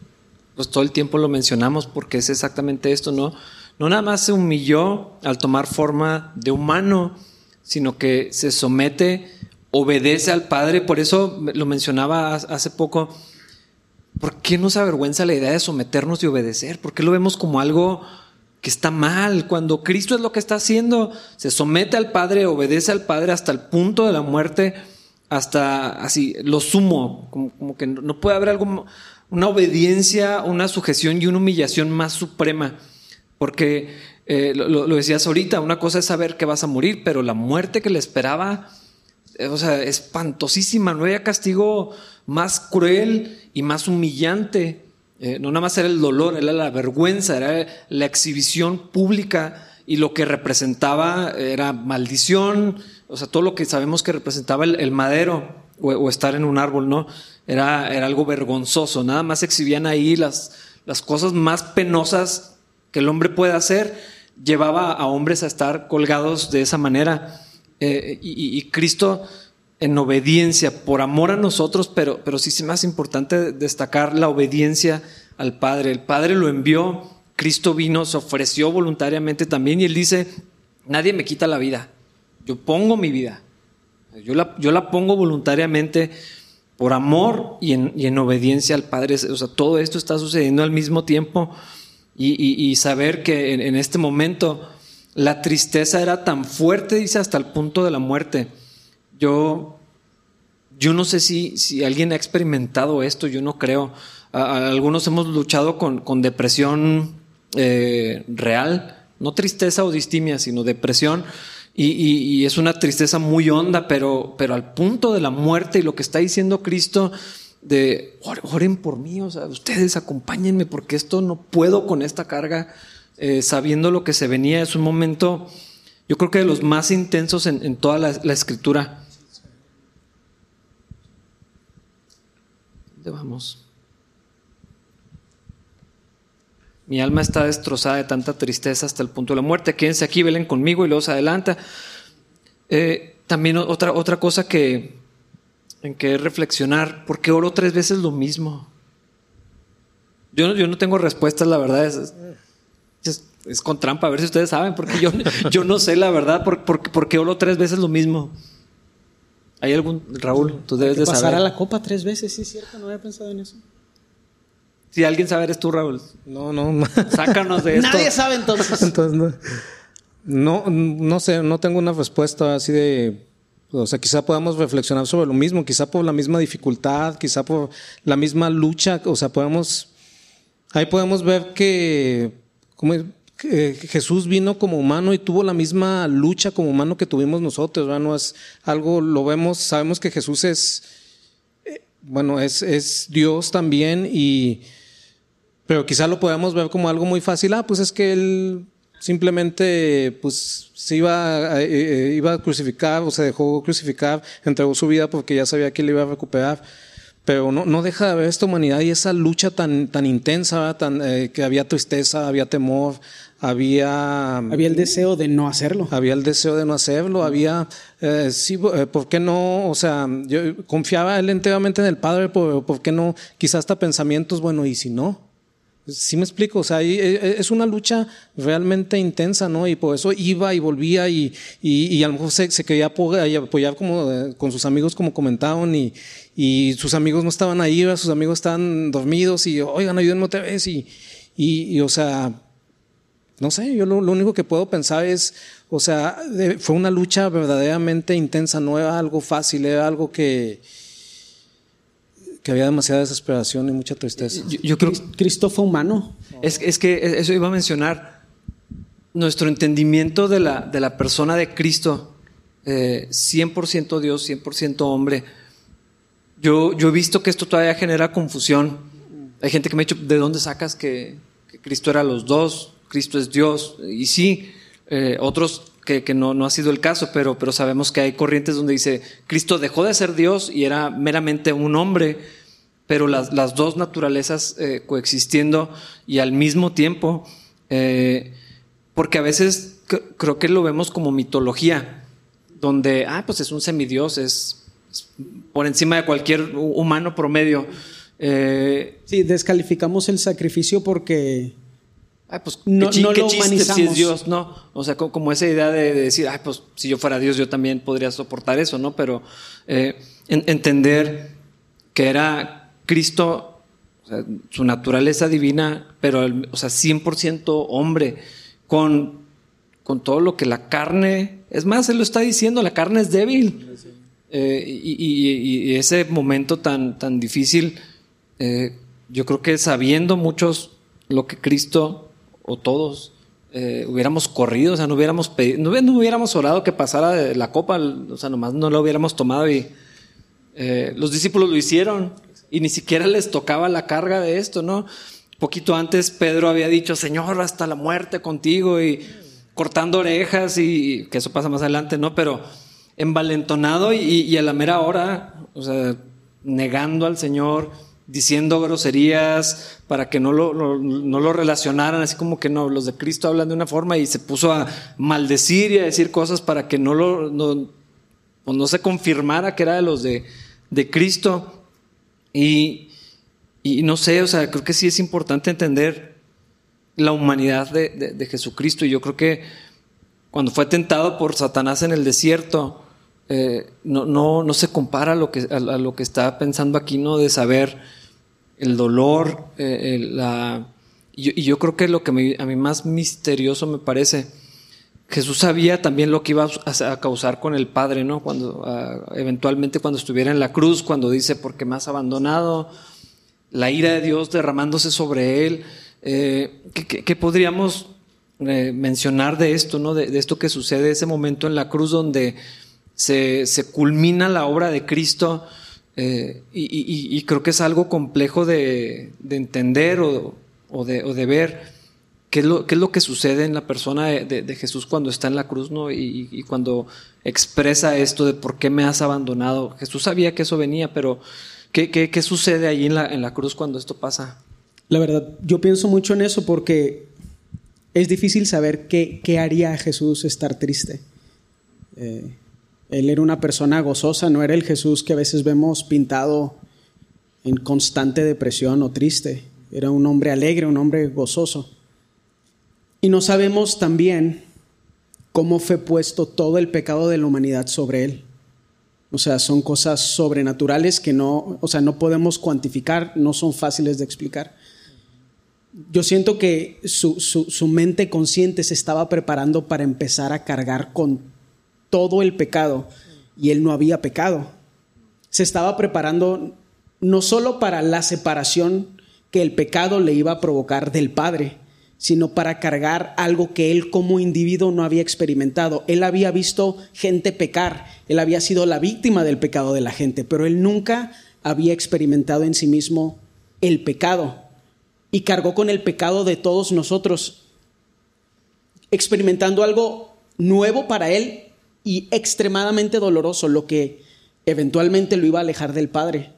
pues todo el tiempo lo mencionamos porque es exactamente esto, ¿no? No nada más se humilló al tomar forma de humano, sino que se somete, obedece al Padre, por eso lo mencionaba hace poco, ¿por qué nos avergüenza la idea de someternos y obedecer? ¿Por qué lo vemos como algo que está mal? Cuando Cristo es lo que está haciendo, se somete al Padre, obedece al Padre hasta el punto de la muerte, hasta así, lo sumo, como, que no puede haber algo una obediencia, una sujeción y una humillación más suprema. Porque eh, lo, decías ahorita, una cosa es saber que vas a morir, pero la muerte que le esperaba, o sea, espantosísima, no había castigo más cruel y más humillante. Eh, no nada más era el dolor, era la vergüenza, era la exhibición pública y lo que representaba era maldición, o sea, todo lo que sabemos que representaba el, madero o, estar en un árbol, ¿no? Era, era algo vergonzoso, nada más exhibían ahí las, las cosas más penosas que el hombre puede hacer, llevaba a hombres a estar colgados de esa manera. Eh, y, Cristo en obediencia, por amor a nosotros, pero, pero sí es más importante destacar la obediencia al Padre. El Padre lo envió, Cristo vino, se ofreció voluntariamente también y él dice, nadie me quita la vida, yo pongo mi vida, yo la, yo la pongo voluntariamente por amor y en, obediencia al Padre. O sea, todo esto está sucediendo al mismo tiempo y, saber que en, este momento la tristeza era tan fuerte, dice, hasta el punto de la muerte. Yo, yo no sé si, si alguien ha experimentado esto, yo no creo. algunos hemos luchado con, depresión eh, real, no tristeza o distimia, sino depresión. Y, es una tristeza muy honda, pero, pero al punto de la muerte y lo que está diciendo Cristo de oren por mí, o sea, ustedes acompáñenme porque esto no puedo con esta carga, eh, sabiendo lo que se venía, es un momento, yo creo que de los más intensos en, toda la, escritura. ¿Dónde vamos? Mi alma está destrozada de tanta tristeza hasta el punto de la muerte. Quédense aquí, velen conmigo y luego se adelanta. Eh, también otra, otra cosa que, en que reflexionar, ¿por qué oro tres veces lo mismo? Yo, yo no tengo respuestas, la verdad. Es, es, con trampa, a ver si ustedes saben, porque yo, yo no sé la verdad, por, por, qué oro tres veces lo mismo. ¿Hay algún, Raúl, tú debes de saber? Pasar a la copa tres veces, sí, es cierto, no había pensado en eso. Si alguien sabe, eres tú, Raúl. No, no. Sácanos de esto. Nadie sabe entonces. entonces no. no, sé, no tengo una respuesta así de. O sea, quizá podamos reflexionar sobre lo mismo, quizá por la misma dificultad, quizá por la misma lucha. O sea, podemos. Ahí podemos ver que, como, Jesús vino como humano y tuvo la misma lucha como humano que tuvimos nosotros. ¿verdad? No es algo, lo vemos, sabemos que Jesús es. Eh, bueno, es, es Dios también y pero quizá lo podemos ver como algo muy fácil. Ah, pues es que él simplemente pues se iba, eh, eh, iba a crucificar o se dejó crucificar, entregó su vida porque ya sabía que él iba a recuperar. Pero no, no deja de ver esta humanidad y esa lucha tan, tan intensa, tan, que había tristeza, había temor, había... Había el deseo de no hacerlo. Había el deseo de no hacerlo, había... sí, ¿por qué no? O sea, yo confiaba él enteramente en el Padre, ¿por, ¿por qué no? Quizás hasta pensamientos, bueno, ¿y si no? Sí me explico, o sea, e, e, es una lucha realmente intensa, ¿no? Y por eso iba y volvía y, y, a lo mejor se, quería apoyar, como eh, con sus amigos como comentaban y, y sus amigos no estaban ahí, sus amigos estaban dormidos y, oigan, ayúdenme otra vez y, y, o sea, no sé, yo lo, único que puedo pensar es, o sea, fue una lucha verdaderamente intensa, no era algo fácil, era algo que que había demasiada desesperación y mucha tristeza. Yo, creo Cristo fue humano. Es, es, que eso iba a mencionar. Nuestro entendimiento de la, de la persona de Cristo, eh, 100% Dios, 100% hombre. Yo, yo he visto que esto todavía genera confusión. Hay gente que me ha dicho, ¿de dónde sacas que, Cristo era los dos? Cristo es Dios. Y sí, eh, otros que, que, no, no ha sido el caso, pero, pero sabemos que hay corrientes donde dice, Cristo dejó de ser Dios y era meramente un hombre pero las, las dos naturalezas eh, coexistiendo y al mismo tiempo, eh, porque a veces creo que lo vemos como mitología, donde, ah, pues es un semidios, es, por encima de cualquier humano promedio. Sí, descalificamos el sacrificio porque... Ay, pues, no, qué, lo humanizamos. si es Dios, ¿no? O sea, como, esa idea de, decir, ay, pues si yo fuera Dios, yo también podría soportar eso, ¿no? Pero entender que era, Cristo, su naturaleza divina, pero o sea, 100% hombre, con, con todo lo que la carne, es más, él lo está diciendo, la carne es débil. Eh, y, ese momento tan, tan difícil, eh, yo creo que sabiendo muchos lo que Cristo o todos eh, hubiéramos corrido, o sea, no hubiéramos pedido, no, hubiéramos orado que pasara la copa, o sea, nomás no lo hubiéramos tomado y los discípulos lo hicieron y ni siquiera les tocaba la carga de esto, ¿no? Poquito antes Pedro había dicho, Señor, hasta la muerte contigo y cortando orejas y que eso pasa más adelante, ¿no? Pero envalentonado y, a la mera hora, o sea, negando al Señor, diciendo groserías para que no lo, no lo relacionaran, así como que no, los de Cristo hablan de una forma y se puso a maldecir y a decir cosas para que no lo, no, pues no se confirmara que era de los de, de Cristo. Y, y no sé, o sea, creo que sí es importante entender la humanidad de, Jesucristo. Y yo creo que cuando fue tentado por Satanás en el desierto, eh, no, no, no, se compara a lo, que, a, lo que está pensando aquí, ¿no? De saber el dolor, eh, la... Y yo, creo que lo que a mí más misterioso me parece, Jesús sabía también lo que iba a, causar con el Padre, ¿no? Cuando ah, eventualmente cuando estuviera en la cruz, cuando dice, porque me has abandonado, la ira de Dios derramándose sobre él. Eh, ¿qué, podríamos eh, mencionar de esto, ¿no? De, esto que sucede, ese momento en la cruz donde se, culmina la obra de Cristo? Eh, y, creo que es algo complejo de, entender o, de, ver. ¿Qué es, lo, qué es, lo, que sucede en la persona de, Jesús cuando está en la cruz, ¿no? Y, cuando expresa esto de por qué me has abandonado. Jesús sabía que eso venía, pero ¿Qué, sucede ahí en la, en la cruz cuando esto pasa? La verdad, yo pienso mucho en eso porque es difícil saber qué, qué haría Jesús estar triste. Eh, él era una persona gozosa, no era el Jesús que a veces vemos pintado en constante depresión o triste. Era un hombre alegre, un hombre gozoso. Y no sabemos también cómo fue puesto todo el pecado de la humanidad sobre él. O sea, son cosas sobrenaturales que no, o sea, no podemos cuantificar, no son fáciles de explicar. Yo siento que su, su, mente consciente se estaba preparando para empezar a cargar con todo el pecado y él no había pecado. Se estaba preparando no solo para la separación que el pecado le iba a provocar del Padre, sino para cargar algo que él como individuo no había experimentado. Él había visto gente pecar, él había sido la víctima del pecado de la gente, pero él nunca había experimentado en sí mismo el pecado y cargó con el pecado de todos nosotros, experimentando algo nuevo para él y extremadamente doloroso, lo que eventualmente lo iba a alejar del Padre.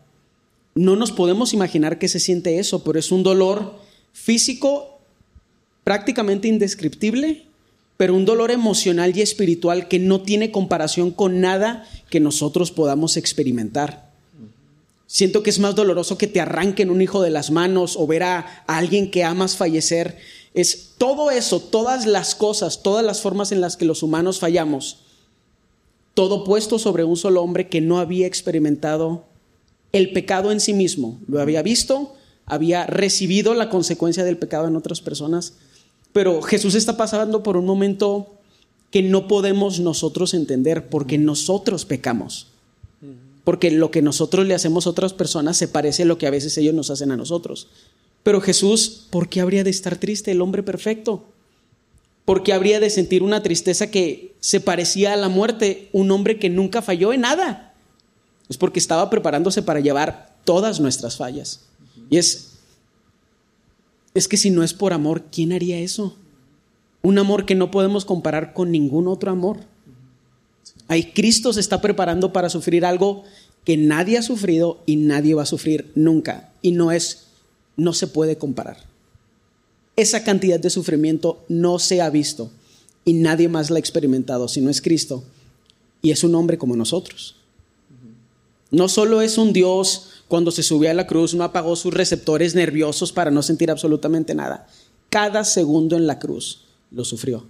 No nos podemos imaginar que se siente eso, pero es un dolor físico prácticamente indescriptible, pero un dolor emocional y espiritual que no tiene comparación con nada que nosotros podamos experimentar. Siento que es más doloroso que te arranquen un hijo de las manos o ver a, alguien que amas fallecer. Es todo eso, todas las cosas, todas las formas en las que los humanos fallamos, todo puesto sobre un solo hombre que no había experimentado el pecado en sí mismo. Lo había visto, había recibido la consecuencia del pecado en otras personas, pero Jesús está pasando por un momento que no podemos nosotros entender porque nosotros pecamos. Porque lo que nosotros le hacemos a otras personas se parece a lo que a veces ellos nos hacen a nosotros. Pero Jesús, ¿por qué habría de estar triste el hombre perfecto? ¿Por qué habría de sentir una tristeza que se parecía a la muerte un hombre que nunca falló en nada? Es porque estaba preparándose para llevar todas nuestras fallas. Y es es que si no es por amor, ¿quién haría eso? Un amor que no podemos comparar con ningún otro amor. Ahí Cristo se está preparando para sufrir algo que nadie ha sufrido y nadie va a sufrir nunca. Y no es, no se puede comparar. Esa cantidad de sufrimiento no se ha visto y nadie más la ha experimentado si no es Cristo. Y es un hombre como nosotros. No solo es un Dios cuando se subió a la cruz, no apagó sus receptores nerviosos para no sentir absolutamente nada. Cada segundo en la cruz lo sufrió.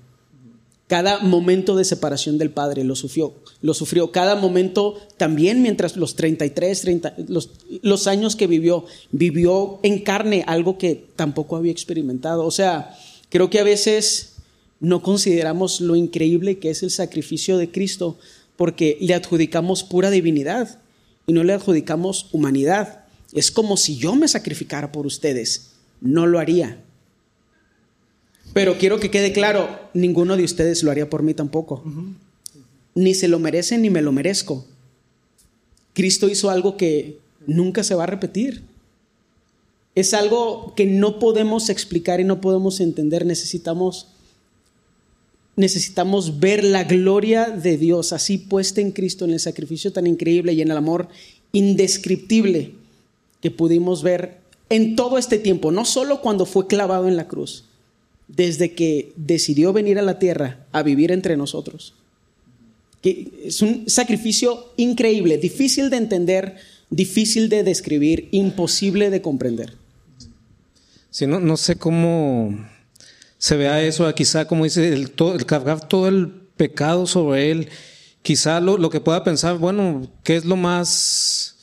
Cada momento de separación del Padre lo sufrió. Lo sufrió. Cada momento también mientras los 33, 30, los, los años que vivió, vivió en carne algo que tampoco había experimentado. O sea, creo que a veces no consideramos lo increíble que es el sacrificio de Cristo porque le adjudicamos pura divinidad y no le adjudicamos humanidad. Es como si yo me sacrificara por ustedes. No lo haría. Pero quiero que quede claro, ninguno de ustedes lo haría por mí tampoco. Ni se lo merecen ni me lo merezco. Cristo hizo algo que nunca se va a repetir. Es algo que no podemos explicar y no podemos entender. Necesitamos necesitamos ver la gloria de Dios así puesta en Cristo, en el sacrificio tan increíble y en el amor indescriptible que pudimos ver en todo este tiempo, no solo cuando fue clavado en la cruz, desde que decidió venir a la tierra a vivir entre nosotros. Que es un sacrificio increíble, difícil de entender difícil de describir, imposible de comprender. Sí, no, no sé cómo se vea eso, quizá como dice, el, el cargar todo el pecado sobre él, quizá lo, lo, que pueda pensar, bueno, ¿qué es lo más,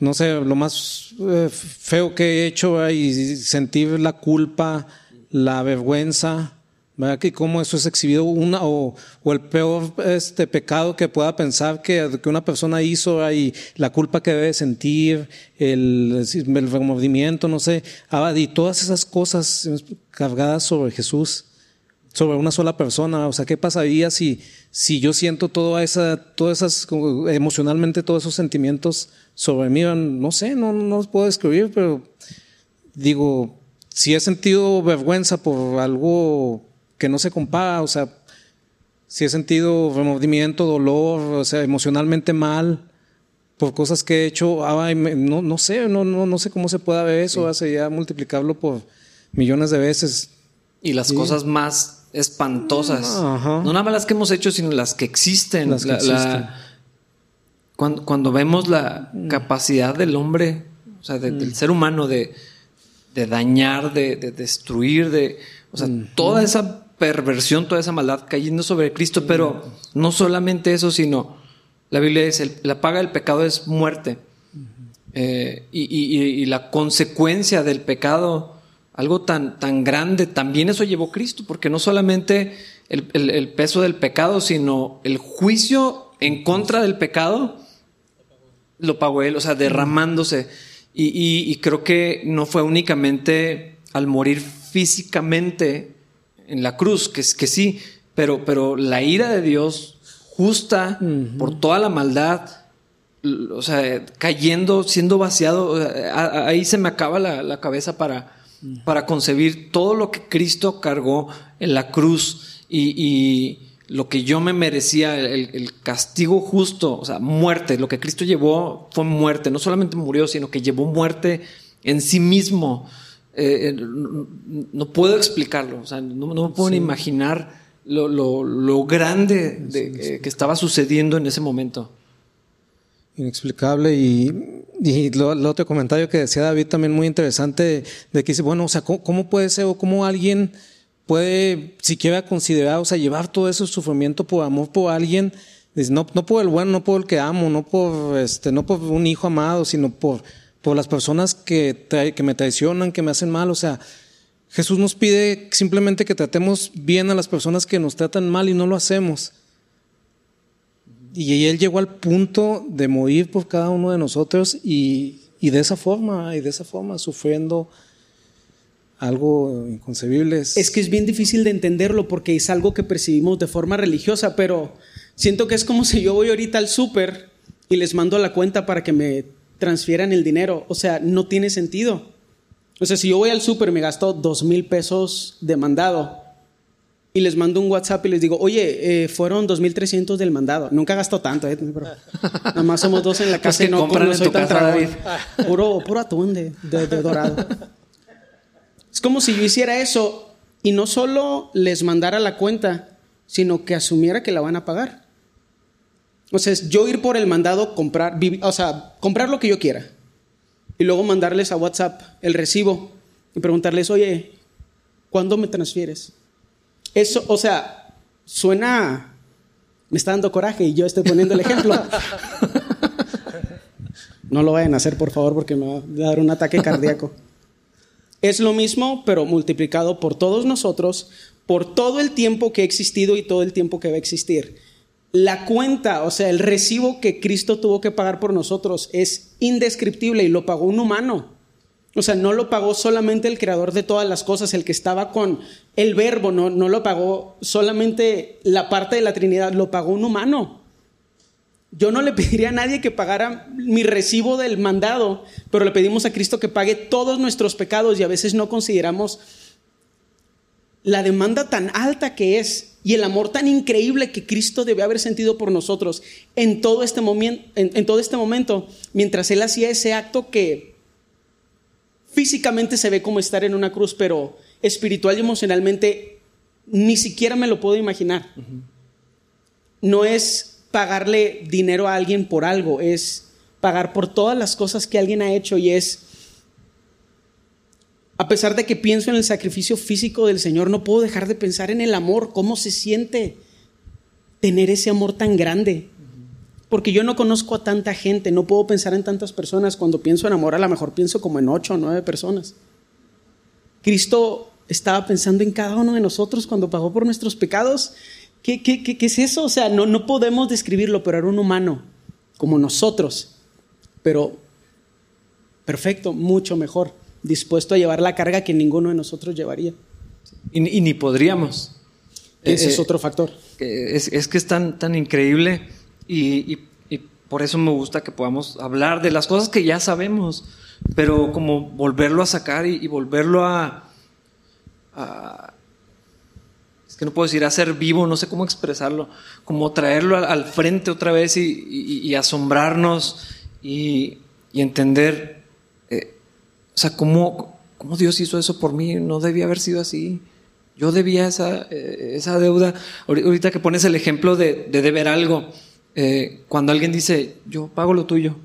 no sé, lo más eh, feo que he hecho y sentir la culpa, la vergüenza? ¿verdad? Que cómo eso es exhibido una o, o, el peor este pecado que pueda pensar que, que una persona hizo y la culpa que debe sentir, el, el remordimiento, no sé, ah, y todas esas cosas cargadas sobre Jesús, sobre una sola persona. O sea, ¿qué pasaría si, si yo siento toda esa, todas esas, emocionalmente todos esos sentimientos sobre mí? No sé, no, no los puedo describir, pero digo, si he sentido vergüenza por algo que no se compara, o sea, si he sentido remordimiento, dolor, o sea, emocionalmente mal por cosas que he hecho, ay, no, no sé, no, no, no sé cómo se pueda ver eso, sí. ya multiplicarlo por millones de veces. Y las sí. cosas más espantosas, Ajá. no nada más las que hemos hecho, sino las que existen. Las que la, existen. La, cuando, cuando, vemos la mm. capacidad del hombre, o sea, de, mm. del ser humano de, de dañar, de, de, destruir, de, o sea, mm. toda esa perversión, toda esa maldad cayendo sobre Cristo, pero no solamente eso, sino la Biblia dice, la paga del pecado es muerte. Eh, y, y, y, la consecuencia del pecado, algo tan, tan grande, también eso llevó Cristo, porque no solamente el, el, el peso del pecado, sino el juicio en contra del pecado, lo pagó Él, o sea, derramándose. Y, y creo que no fue únicamente al morir físicamente, en la cruz, que, que sí, pero, pero la ira de Dios justa uh -huh. por toda la maldad, o sea, cayendo, siendo vaciado, ahí se me acaba la, la cabeza para. Para concebir todo lo que Cristo cargó en la cruz y, y lo que yo me merecía, el, el, castigo justo, o sea, muerte, lo que Cristo llevó fue muerte, no solamente murió, sino que llevó muerte en sí mismo. Eh, no, no, puedo explicarlo, o sea, no, no me puedo sí. imaginar lo, lo, lo grande de. Eh, que estaba sucediendo en ese momento. Inexplicable y, y lo, lo, otro comentario que decía David también muy interesante de, que dice, bueno, o sea, ¿cómo, ¿cómo, puede ser o cómo alguien puede siquiera considerar, o sea, llevar todo ese sufrimiento por amor por alguien? No, no por el bueno, no por el que amo, no por, este, no por un hijo amado, sino por por las personas que, que me traicionan, que me hacen mal. O sea, Jesús nos pide simplemente que tratemos bien a las personas que nos tratan mal y no lo hacemos. Y Él llegó al punto de morir por cada uno de nosotros y, y de esa forma, y de esa forma, sufriendo algo inconcebible. Es que es bien difícil de entenderlo porque es algo que percibimos de forma religiosa, pero siento que es como si yo voy ahorita al súper y les mando la cuenta para que me transfieran el dinero. O sea, no tiene sentido. O sea, si yo voy al súper me gasto dos mil pesos de mandado y les mando un WhatsApp y les digo, oye, eh, fueron dos mil trescientos del mandado. Nunca gasto tanto, ¿eh? Pero nada más somos dos en la casa y no, no soy tan David. Puro, puro atún de, de, de dorado. es como si yo hiciera eso y no solo les mandara la cuenta, sino que asumiera que la van a pagar. O sea, es yo ir por el mandado, comprar, o sea, comprar lo que yo quiera. Y luego mandarles a WhatsApp el recibo y preguntarles, oye, ¿cuándo me transfieres? Eso, o sea, suena, me está dando coraje y yo estoy poniendo el ejemplo. No lo vayan a hacer, por favor, porque me va a dar un ataque cardíaco. Es lo mismo, pero multiplicado por todos nosotros, por todo el tiempo que ha existido y todo el tiempo que va a existir la cuenta, o sea, el recibo que Cristo tuvo que pagar por nosotros es indescriptible y lo pagó un humano. O sea, no lo pagó solamente el creador de todas las cosas, el que estaba con el verbo, no, no lo pagó solamente la parte de la Trinidad, lo pagó un humano. Yo no le pediría a nadie que pagara mi recibo del mandado, pero le pedimos a Cristo que pague todos nuestros pecados y a veces no consideramos la demanda tan alta que es y el amor tan increíble que Cristo debe haber sentido por nosotros en todo este, en todo este momento, mientras Él hacía ese acto que físicamente se ve como estar en una cruz, pero espiritual y emocionalmente ni siquiera me lo puedo imaginar. Uh -huh. No es pagarle dinero a alguien por algo, es pagar por todas las cosas que alguien ha hecho y es, a pesar de que pienso en el sacrificio físico del Señor, no puedo dejar de pensar en el amor, cómo se siente tener ese amor tan grande. Porque yo no conozco a tanta gente, no puedo pensar en tantas personas. Cuando pienso en amor, a lo mejor pienso como en ocho o nueve personas. Cristo estaba pensando en cada uno de nosotros cuando pagó por nuestros pecados. ¿Qué, qué, qué, es eso? O sea, no, no podemos describirlo, pero era un humano como nosotros, pero perfecto, mucho mejor, dispuesto a llevar la carga que ninguno de nosotros llevaría. Y, ni podríamos. Ese es eh, otro factor. Es, es, que es tan, tan increíble y, y, por eso me gusta que podamos hablar de las cosas que ya sabemos, pero como volverlo a sacar y, volverlo a, Es que no puedo decir a ser vivo, no sé cómo expresarlo, como traerlo al, frente otra vez y, asombrarnos y, entender, eh, o sea, cómo, cómo Dios hizo eso por mí, no debía haber sido así. Yo debía esa, eh, esa deuda. Ahorita que pones el ejemplo de, de deber algo, eh, cuando alguien dice, yo pago lo tuyo.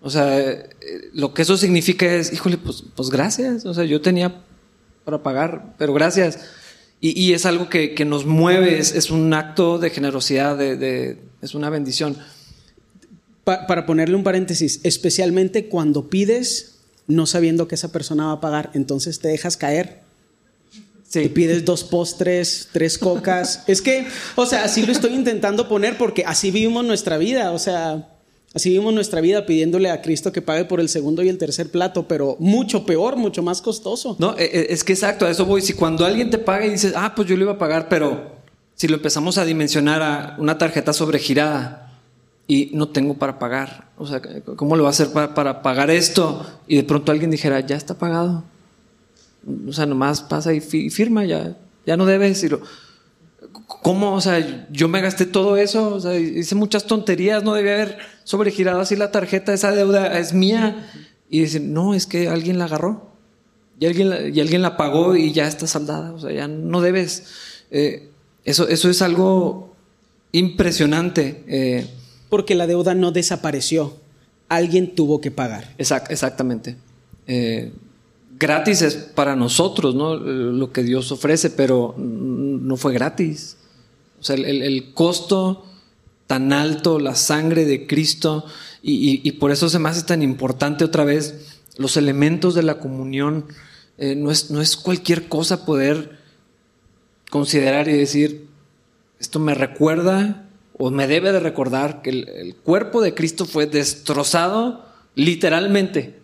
O sea, eh, lo que eso significa es, híjole, pues, pues gracias. O sea, yo tenía para pagar, pero gracias. Y, es algo que, nos mueve, es, un acto de generosidad, de, es una bendición. para ponerle un paréntesis, especialmente cuando pides no sabiendo que esa persona va a pagar, entonces te dejas caer Sí. pides dos postres, tres cocas. es que, o sea, así lo estoy intentando poner porque así vivimos nuestra vida. O sea, así vivimos nuestra vida pidiéndole a Cristo que pague por el segundo y el tercer plato, pero mucho peor, mucho más costoso. No, e, e, es que exacto, a eso voy. Si cuando alguien te paga y dices, ah, pues yo lo iba a pagar, pero si lo empezamos a dimensionar a una tarjeta sobregirada y no tengo para pagar, o sea, ¿cómo lo va a hacer para, para pagar esto? Y de pronto alguien dijera, ya está pagado o sea, nomás pasa y firma, ya, ya no debes. ¿Cómo? O sea, yo me gasté todo eso, o sea, hice muchas tonterías, no debía haber sobregirado así la tarjeta, esa deuda es mía. Y dicen, no, es que alguien la agarró. Y alguien la, y alguien la pagó y ya está saldada, o sea, ya no debes. Eh, eso, eso es algo impresionante. Eh. Porque la deuda no desapareció, alguien tuvo que pagar. exactamente. Eh, gratis es para nosotros, ¿no? Lo que Dios ofrece, pero no fue gratis. O sea, el, costo tan alto, la sangre de Cristo, y, por eso se me hace tan importante otra vez los elementos de la comunión. Eh, no, es, no es cualquier cosa poder considerar y decir, esto me recuerda o me debe de recordar que el cuerpo de Cristo fue destrozado literalmente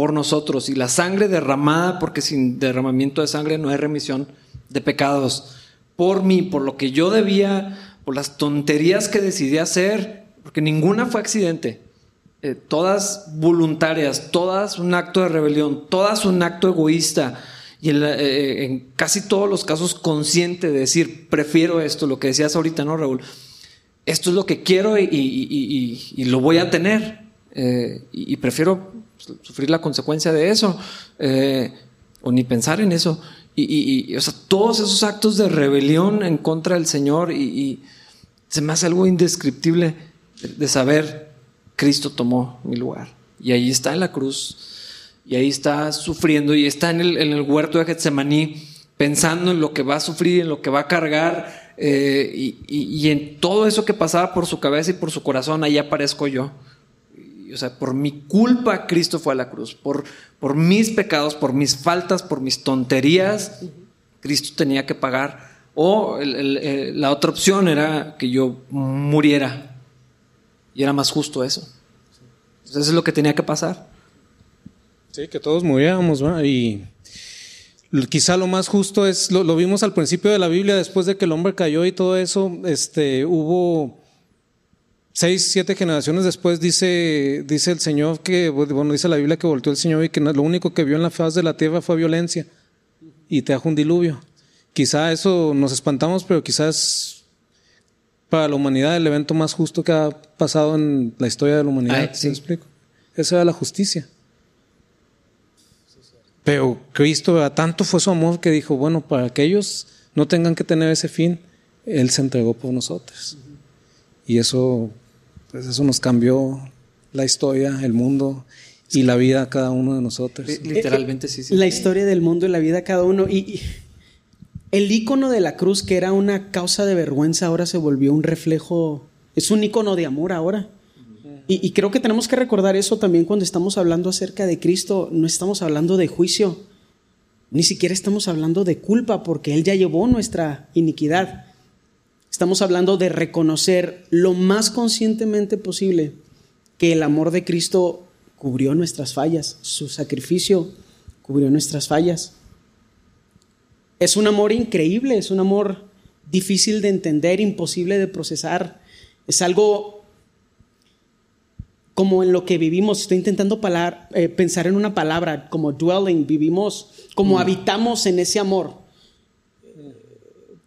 por nosotros y la sangre derramada, porque sin derramamiento de sangre no hay remisión de pecados, por mí, por lo que yo debía, por las tonterías que decidí hacer, porque ninguna fue accidente, eh, todas voluntarias, todas un acto de rebelión, todas un acto egoísta y en, eh, en casi todos los casos consciente de decir, prefiero esto, lo que decías ahorita, ¿no, Raúl? Esto es lo que quiero y, lo voy a tener. Eh, y prefiero sufrir la consecuencia de eso, eh, o ni pensar en eso. Y, o sea, todos esos actos de rebelión en contra del Señor, y, se me hace algo indescriptible de, saber, Cristo tomó mi lugar. Y ahí está en la cruz, y ahí está sufriendo, y está en el, en el huerto de Getsemaní, pensando en lo que va a sufrir, en lo que va a cargar, eh, y, y, en todo eso que pasaba por su cabeza y por su corazón, ahí aparezco yo o sea, por mi culpa Cristo fue a la cruz, por, por mis pecados, por mis faltas, por mis tonterías, Cristo tenía que pagar. O la otra opción era que yo muriera. Y era más justo eso. Entonces, eso es lo que tenía que pasar. Sí, que todos muriéramos, ¿va? Y quizá lo más justo es, lo, lo, vimos al principio de la Biblia, después de que el hombre cayó y todo eso, este, hubo seis, siete generaciones después dice, dice el Señor que, bueno, dice la Biblia que volteó el Señor y que lo único que vio en la faz de la tierra fue violencia y trajo un diluvio. Quizá eso nos espantamos, pero quizás para la humanidad el evento más justo que ha pasado en la historia de la humanidad. ¿Sí explico? Esa era la justicia. Pero Cristo, tanto fue su amor que dijo, bueno, para que ellos no tengan que tener ese fin, Él se entregó por nosotros. Y eso pues eso nos cambió la historia, el mundo y la vida a cada uno de nosotros. Literalmente, sí, sí. La historia del mundo y la vida a cada uno. Y, el icono de la cruz, que era una causa de vergüenza, ahora se volvió un reflejo, es un icono de amor ahora. Y, y, creo que tenemos que recordar eso también cuando estamos hablando acerca de Cristo. No estamos hablando de juicio, ni siquiera estamos hablando de culpa, porque Él ya llevó nuestra iniquidad. Estamos hablando de reconocer lo más conscientemente posible que el amor de Cristo cubrió nuestras fallas, su sacrificio cubrió nuestras fallas. Es un amor increíble, es un amor difícil de entender, imposible de procesar. Es algo como en lo que vivimos. Estoy intentando eh, pensar en una palabra como dwelling, vivimos, como mm. habitamos en ese amor.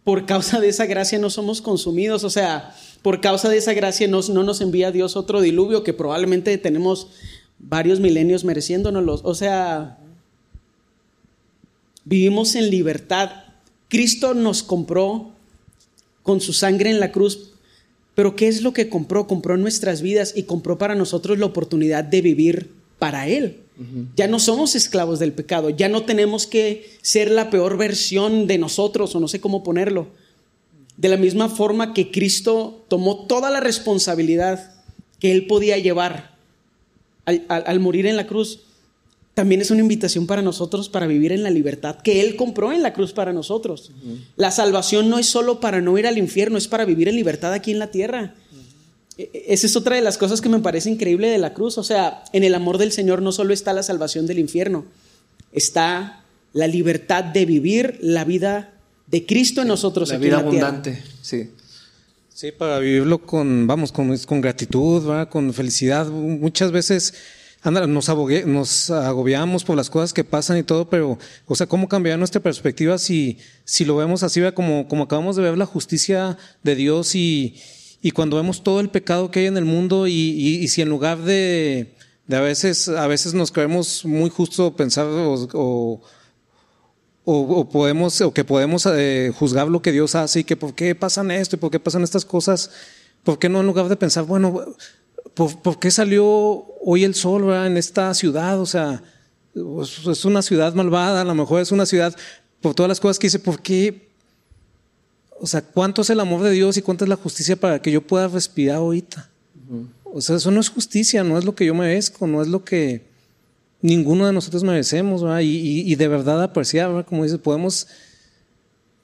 Por causa de esa gracia no somos consumidos, o sea, por causa de esa gracia no, no nos envía Dios otro diluvio que probablemente tenemos varios milenios mereciéndonos. O sea, vivimos en libertad. Cristo nos compró con su sangre en la cruz, pero ¿qué es lo que compró? Compró nuestras vidas y compró para nosotros la oportunidad de vivir para Él. Ya no somos esclavos del pecado, ya no tenemos que ser la peor versión de nosotros, o no sé cómo ponerlo. De la misma forma que Cristo tomó toda la responsabilidad que Él podía llevar al, morir en la cruz, también es una invitación para nosotros para vivir en la libertad que Él compró en la cruz para nosotros. La salvación no es solo para no ir al infierno, es para vivir en libertad aquí en la tierra. E, e, esa es otra de las cosas que me parece increíble de la cruz. O sea, en el amor del Señor no solo está la salvación del infierno, está la libertad de vivir la vida de Cristo en nosotros. La vida abundante, sí. Sí, para vivirlo con, vamos, con, con gratitud, con felicidad. Muchas veces anda, nos, nos agobiamos por las cosas que pasan y todo, pero, o sea, ¿cómo cambiar nuestra perspectiva si, si lo vemos así, como, como acabamos de ver la justicia de Dios y, y cuando vemos todo el pecado que hay en el mundo y, si en lugar de, a veces, a veces nos creemos muy justo pensar o o, podemos, o que podemos eh, juzgar lo que Dios hace y que por qué pasan esto y por qué pasan estas cosas, ¿por qué no en lugar de pensar, bueno, ¿por, qué salió hoy el sol en esta ciudad? O sea, pues, es una ciudad malvada, a lo mejor es una ciudad por todas las cosas que hice, ¿por qué? O sea, ¿cuánto es el amor de Dios y cuánto es la justicia para que yo pueda respirar ahorita? O sea, eso no es justicia, no es lo que yo merezco, no es lo que ninguno de nosotros merecemos, Y, de verdad apreciar, como dice, podemos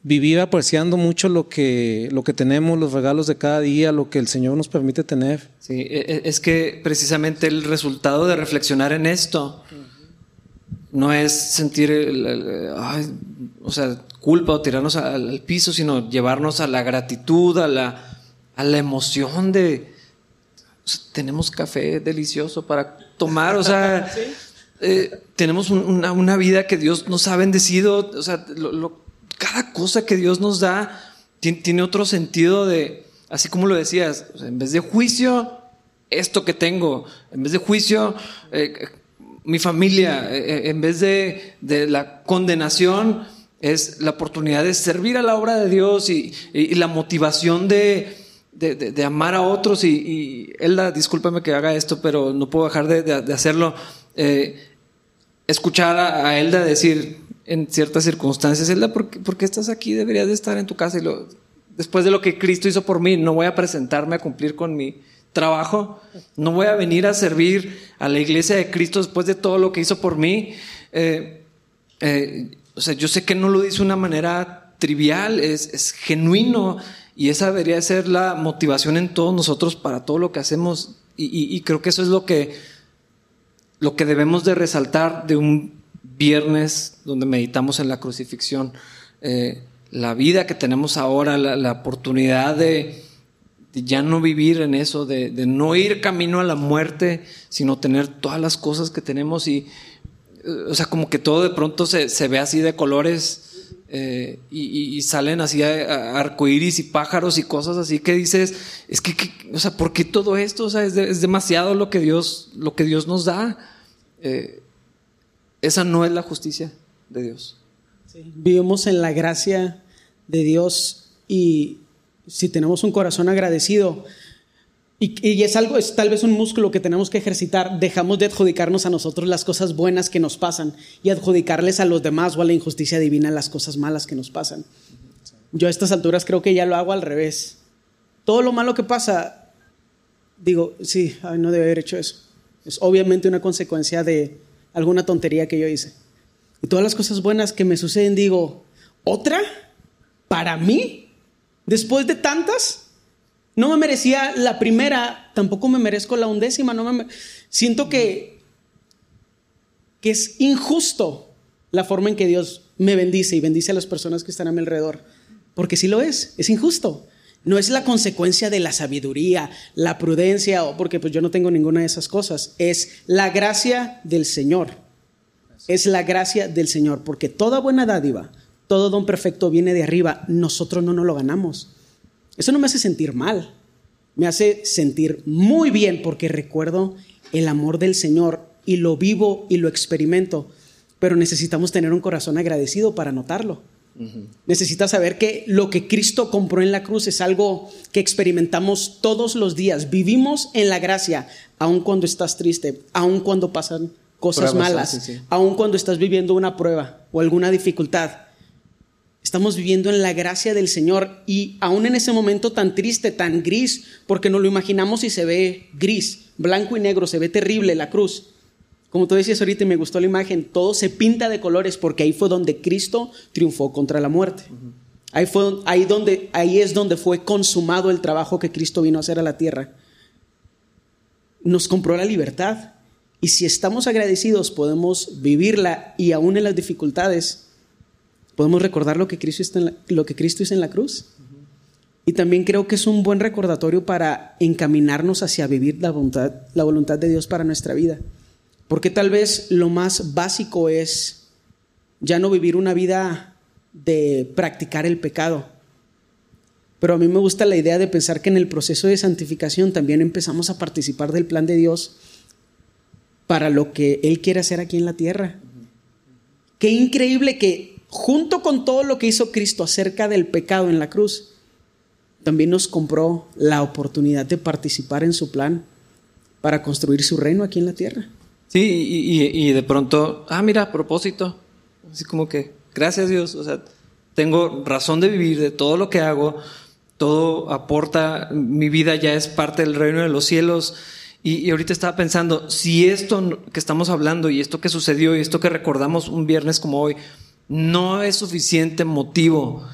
vivir apreciando mucho lo que, lo que tenemos, los regalos de cada día, lo que el Señor nos permite tener. Sí, e, e, es que precisamente el resultado de reflexionar en esto no es sentir, o sea, culpa o tirarnos al, piso, sino llevarnos a la gratitud, a la, a la emoción de, tenemos café delicioso para tomar, o sea, Eh, tenemos una, vida que Dios nos ha bendecido, o sea, cada cosa que Dios nos da tiene, otro sentido de, así como lo decías, en vez de juicio, esto que tengo, en vez de juicio, eh, mi familia, eh, en vez de, la condenación, es la oportunidad de servir a la obra de Dios y, la motivación de, de, amar a otros. Y, y Elda, discúlpame que haga esto, pero no puedo dejar de, hacerlo escuchar a, Elda decir en ciertas circunstancias, Elda, ¿por qué, estás aquí? Deberías de estar en tu casa. Y lo, después de lo que Cristo hizo por mí, no voy a presentarme a cumplir con mi trabajo, no voy a venir a servir a la iglesia de Cristo después de todo lo que hizo por mí. Eh, eh, o sea, yo sé que no lo dice de una manera trivial, es, genuino y esa debería ser la motivación en todos nosotros para todo lo que hacemos. Y creo que eso es lo que lo que debemos de resaltar de un viernes donde meditamos en la crucifixión, eh, la vida que tenemos ahora, la, oportunidad de, ya no vivir en eso, de, no ir camino a la muerte, sino tener todas las cosas que tenemos y, eh, o sea, como que todo de pronto se, ve así de colores. Eh, y, salen así arcoíris y pájaros y cosas así que dices, es que, o sea, ¿por qué todo esto? O sea, es, es demasiado lo que Dios, lo que Dios nos da. Eh, esa no es la justicia de Dios. Vivimos en la gracia de Dios y si tenemos un corazón agradecido, Y, es algo, es tal vez un músculo que tenemos que ejercitar. Dejamos de adjudicarnos a nosotros las cosas buenas que nos pasan y adjudicarles a los demás o a la injusticia divina las cosas malas que nos pasan. Yo a estas alturas creo que ya lo hago al revés. Todo lo malo que pasa, digo, sí, no debe haber hecho eso. Es obviamente una consecuencia de alguna tontería que yo hice. Y todas las cosas buenas que me suceden, digo, ¿otra? ¿Para mí? ¿Después de tantas? No me merecía la primera, tampoco me merezco la undécima. No me, siento que, que es injusto la forma en que Dios me bendice y bendice a las personas que están a mi alrededor. Porque sí lo es, es injusto. No es la consecuencia de la sabiduría, la prudencia, o porque pues yo no tengo ninguna de esas cosas. Es la gracia del Señor. Es la gracia del Señor, porque toda buena dádiva, todo don perfecto viene de arriba. Nosotros no nos lo ganamos. Eso no me hace sentir mal, me hace sentir muy bien porque recuerdo el amor del Señor y lo vivo y lo experimento, pero necesitamos tener un corazón agradecido para notarlo. Necesitas saber que lo que Cristo compró en la cruz es algo que experimentamos todos los días. Vivimos en la gracia, aun cuando estás triste, aun cuando pasan cosas malas, aun cuando estás viviendo una prueba o alguna dificultad. Estamos viviendo en la gracia del Señor y aún en ese momento tan triste, tan gris, porque nos lo imaginamos y se ve gris, blanco y negro, se ve terrible la cruz. Como tú decías ahorita y me gustó la imagen, todo se pinta de colores porque ahí fue donde Cristo triunfó contra la muerte. Ahí, fue, ahí, donde, ahí es donde fue consumado el trabajo que Cristo vino a hacer a la tierra. Nos compró la libertad. Y si estamos agradecidos, podemos vivirla y aún en las dificultades, podemos recordar lo que Cristo, hizo en la, lo que Cristo hizo en la cruz. Y también creo que es un buen recordatorio para encaminarnos hacia vivir la voluntad, la voluntad de Dios para nuestra vida. Porque tal vez lo más básico es ya no vivir una vida de practicar el pecado. Pero a mí me gusta la idea de pensar que en el proceso de santificación también empezamos a participar del plan de Dios para lo que Él quiere hacer aquí en la tierra. Qué increíble que junto con todo lo que hizo Cristo acerca del pecado en la cruz, también nos compró la oportunidad de participar en su plan para construir su reino aquí en la tierra. Sí, y, de pronto, ah, mira, a propósito, así como que, gracias Dios, o sea, tengo razón de vivir de todo lo que hago, todo aporta, mi vida ya es parte del reino de los cielos. Y, y, ahorita estaba pensando, si esto que estamos hablando y esto que sucedió y esto que recordamos un viernes como hoy, no es suficiente motivo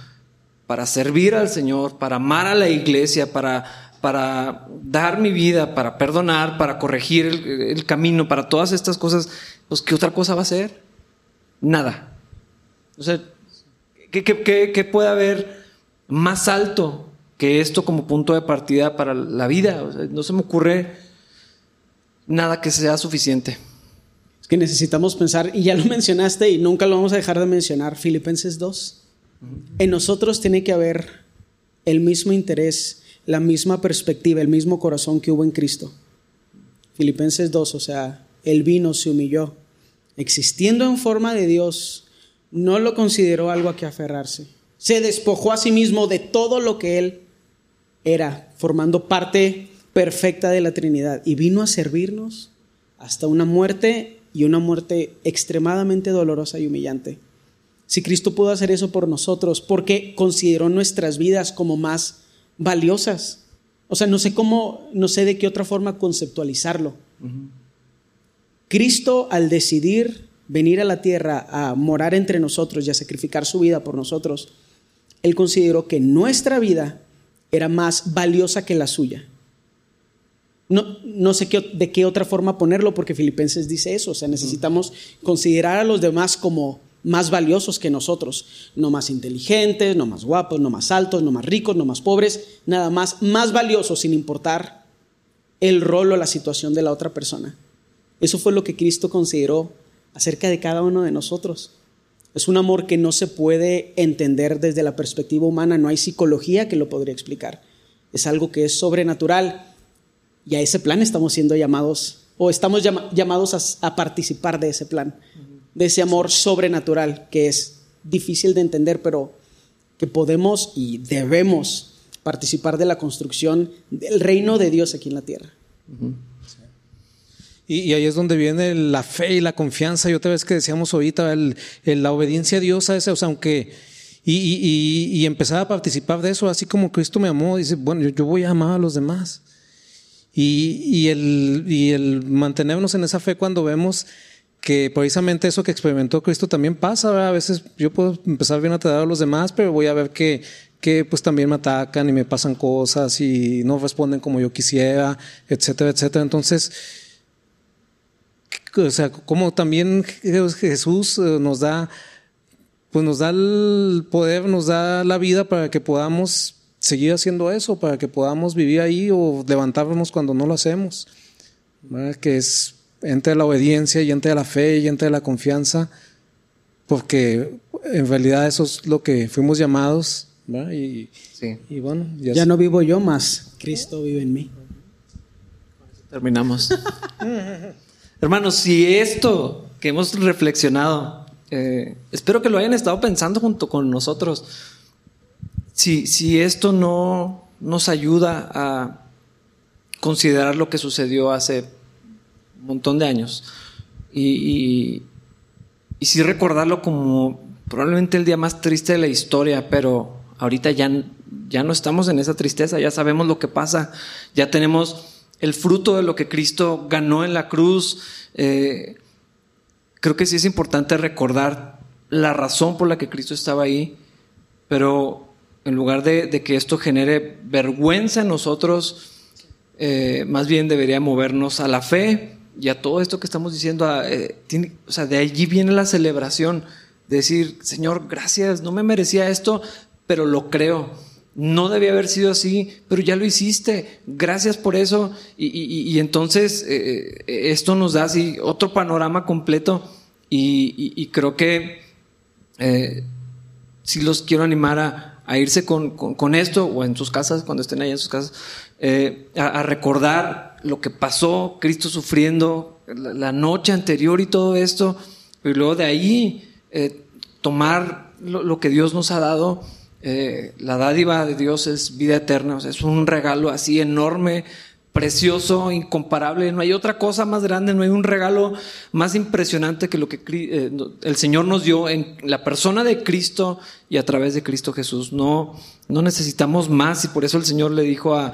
para servir al Señor, para amar a la iglesia, para, para dar mi vida, para perdonar, para corregir el, camino, para todas estas cosas, pues ¿qué otra cosa va a ser? Nada. O sea, ¿qué, puede haber más alto que esto como punto de partida para la vida? no se me ocurre nada que sea suficiente que necesitamos pensar, y ya lo mencionaste y nunca lo vamos a dejar de mencionar, Filipenses 2. En nosotros tiene que haber el mismo interés, la misma perspectiva, el mismo corazón que hubo en Cristo. Filipenses 2, o sea, Él vino, se humilló, existiendo en forma de Dios, no lo consideró algo a que aferrarse. Se despojó a sí mismo de todo lo que Él era, formando parte perfecta de la Trinidad, y vino a servirnos hasta una muerte y una muerte extremadamente dolorosa y humillante. Si Cristo pudo hacer eso por nosotros, porque consideró nuestras vidas como más valiosas. O sea, no sé cómo, no sé de qué otra forma conceptualizarlo. Cristo al decidir venir a la tierra a morar entre nosotros y a sacrificar su vida por nosotros, Él consideró que nuestra vida era más valiosa que la suya. No, no sé qué, de qué otra forma ponerlo porque Filipenses dice eso, o sea, necesitamos considerar a los demás como más valiosos que nosotros, no más inteligentes, no más guapos, no más altos, no más ricos, no más pobres, nada más, más valiosos sin importar el rol o la situación de la otra persona. Eso fue lo que Cristo consideró acerca de cada uno de nosotros. Es un amor que no se puede entender desde la perspectiva humana, no hay psicología que lo podría explicar. Es algo que es sobrenatural y a ese plan estamos siendo llamados, o estamos llamados a, participar de ese plan, de ese amor sobrenatural que es difícil de entender, pero que podemos y debemos participar de la construcción del reino de Dios aquí en la tierra. Y, ahí es donde viene la fe y la confianza. Y otra vez que decíamos ahorita, la obediencia a Dios, a ese, o sea, aunque. Y, empezar a participar de eso, así como Cristo me amó, dice, bueno, yo, voy a amar a los demás. Y, el, y el mantenernos en esa fe cuando vemos que precisamente eso que experimentó Cristo también pasa. A veces yo puedo empezar bien a tratar a los demás, pero voy a ver que, que pues también me atacan y me pasan cosas y no responden como yo quisiera, etcétera, etcétera. Entonces, o sea, como también Jesús eh, nos da, pues nos da el poder, nos da la vida para que podamos seguir haciendo eso, para que podamos vivir ahí o levantarnos cuando no lo hacemos. Que es entre la obediencia y entre la fe y entre la confianza, porque en realidad eso es lo que fuimos llamados. Y, y, bueno, ya, ya no vivo yo más, Cristo vive en mí. Terminamos. Hermanos, si esto que hemos reflexionado, eh, espero que lo hayan estado pensando junto con nosotros, si, si esto no nos ayuda a considerar lo que sucedió hace un montón de años y, y, sí recordarlo como probablemente el día más triste de la historia, pero ahorita ya, ya no estamos en esa tristeza, ya sabemos lo que pasa, ya tenemos el fruto de lo que Cristo ganó en la cruz. Eh, creo que sí es importante recordar la razón por la que Cristo estaba ahí, pero en lugar de, que esto genere vergüenza en nosotros, eh, más bien debería movernos a la fe y a todo esto que estamos diciendo. Eh, o sea, de allí viene la celebración, decir, Señor, gracias, no me merecía esto, pero lo creo no debía haber sido así, pero ya lo hiciste, gracias por eso. Y, entonces eh, eh, esto nos da así otro panorama completo y, creo que eh, si los quiero animar a, irse con, esto o en sus casas, cuando estén ahí en sus casas, a, recordar lo que pasó, Cristo sufriendo la, noche anterior y todo esto, y luego de ahí tomar lo que Dios nos ha dado. Eh, la dádiva de Dios es vida eterna, es un regalo así enorme, precioso, incomparable. No hay otra cosa más grande, no hay un regalo más impresionante que lo que eh, el Señor nos dio en la persona de Cristo y a través de Cristo Jesús. No, no necesitamos más y por eso el Señor le dijo a,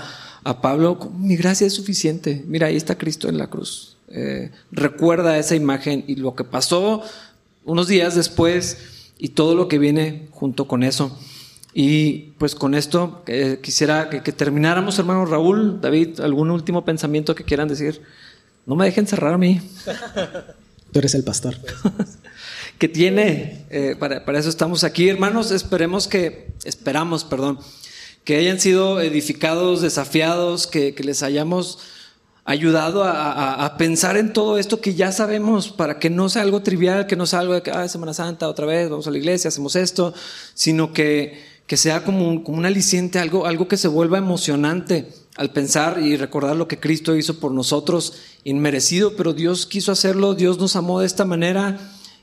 Pablo, mi gracia es suficiente. Mira, ahí está Cristo en la cruz. Eh, recuerda esa imagen y lo que pasó unos días después y todo lo que viene junto con eso. Y pues con esto eh, quisiera que, termináramos, hermano Raúl, David, algún último pensamiento que quieran decir. No me dejen cerrar a mí. Tú eres el pastor. que tiene, eh, para, para, eso estamos aquí, hermanos. Esperemos que, esperamos, perdón, que hayan sido edificados, desafiados, que, que les hayamos ayudado a, a, pensar en todo esto que ya sabemos, para que no sea algo trivial, que no sea algo de que, ah, Semana Santa, otra vez, vamos a la iglesia, hacemos esto, sino que que sea como un, como un aliciente, algo, algo que se vuelva emocionante al pensar y recordar lo que Cristo hizo por nosotros, inmerecido, pero Dios quiso hacerlo, Dios nos amó de esta manera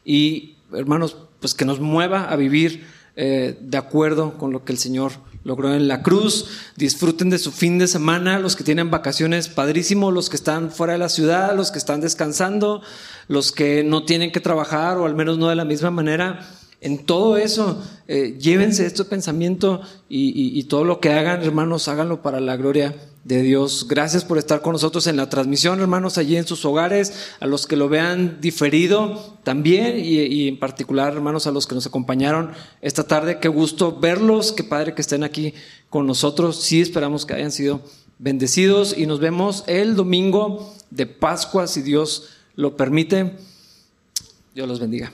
y hermanos, pues que nos mueva a vivir eh, de acuerdo con lo que el Señor logró en la cruz. Disfruten de su fin de semana, los que tienen vacaciones, padrísimo, los que están fuera de la ciudad, los que están descansando, los que no tienen que trabajar o al menos no de la misma manera en todo eso, eh, llévense este pensamiento y, todo lo que hagan, hermanos, háganlo para la gloria de Dios. Gracias por estar con nosotros en la transmisión, hermanos, allí en sus hogares, a los que lo vean diferido también y, en particular, hermanos, a los que nos acompañaron esta tarde. Qué gusto verlos, qué padre que estén aquí con nosotros. Sí, esperamos que hayan sido bendecidos y nos vemos el domingo de Pascua, si Dios lo permite. Dios los bendiga.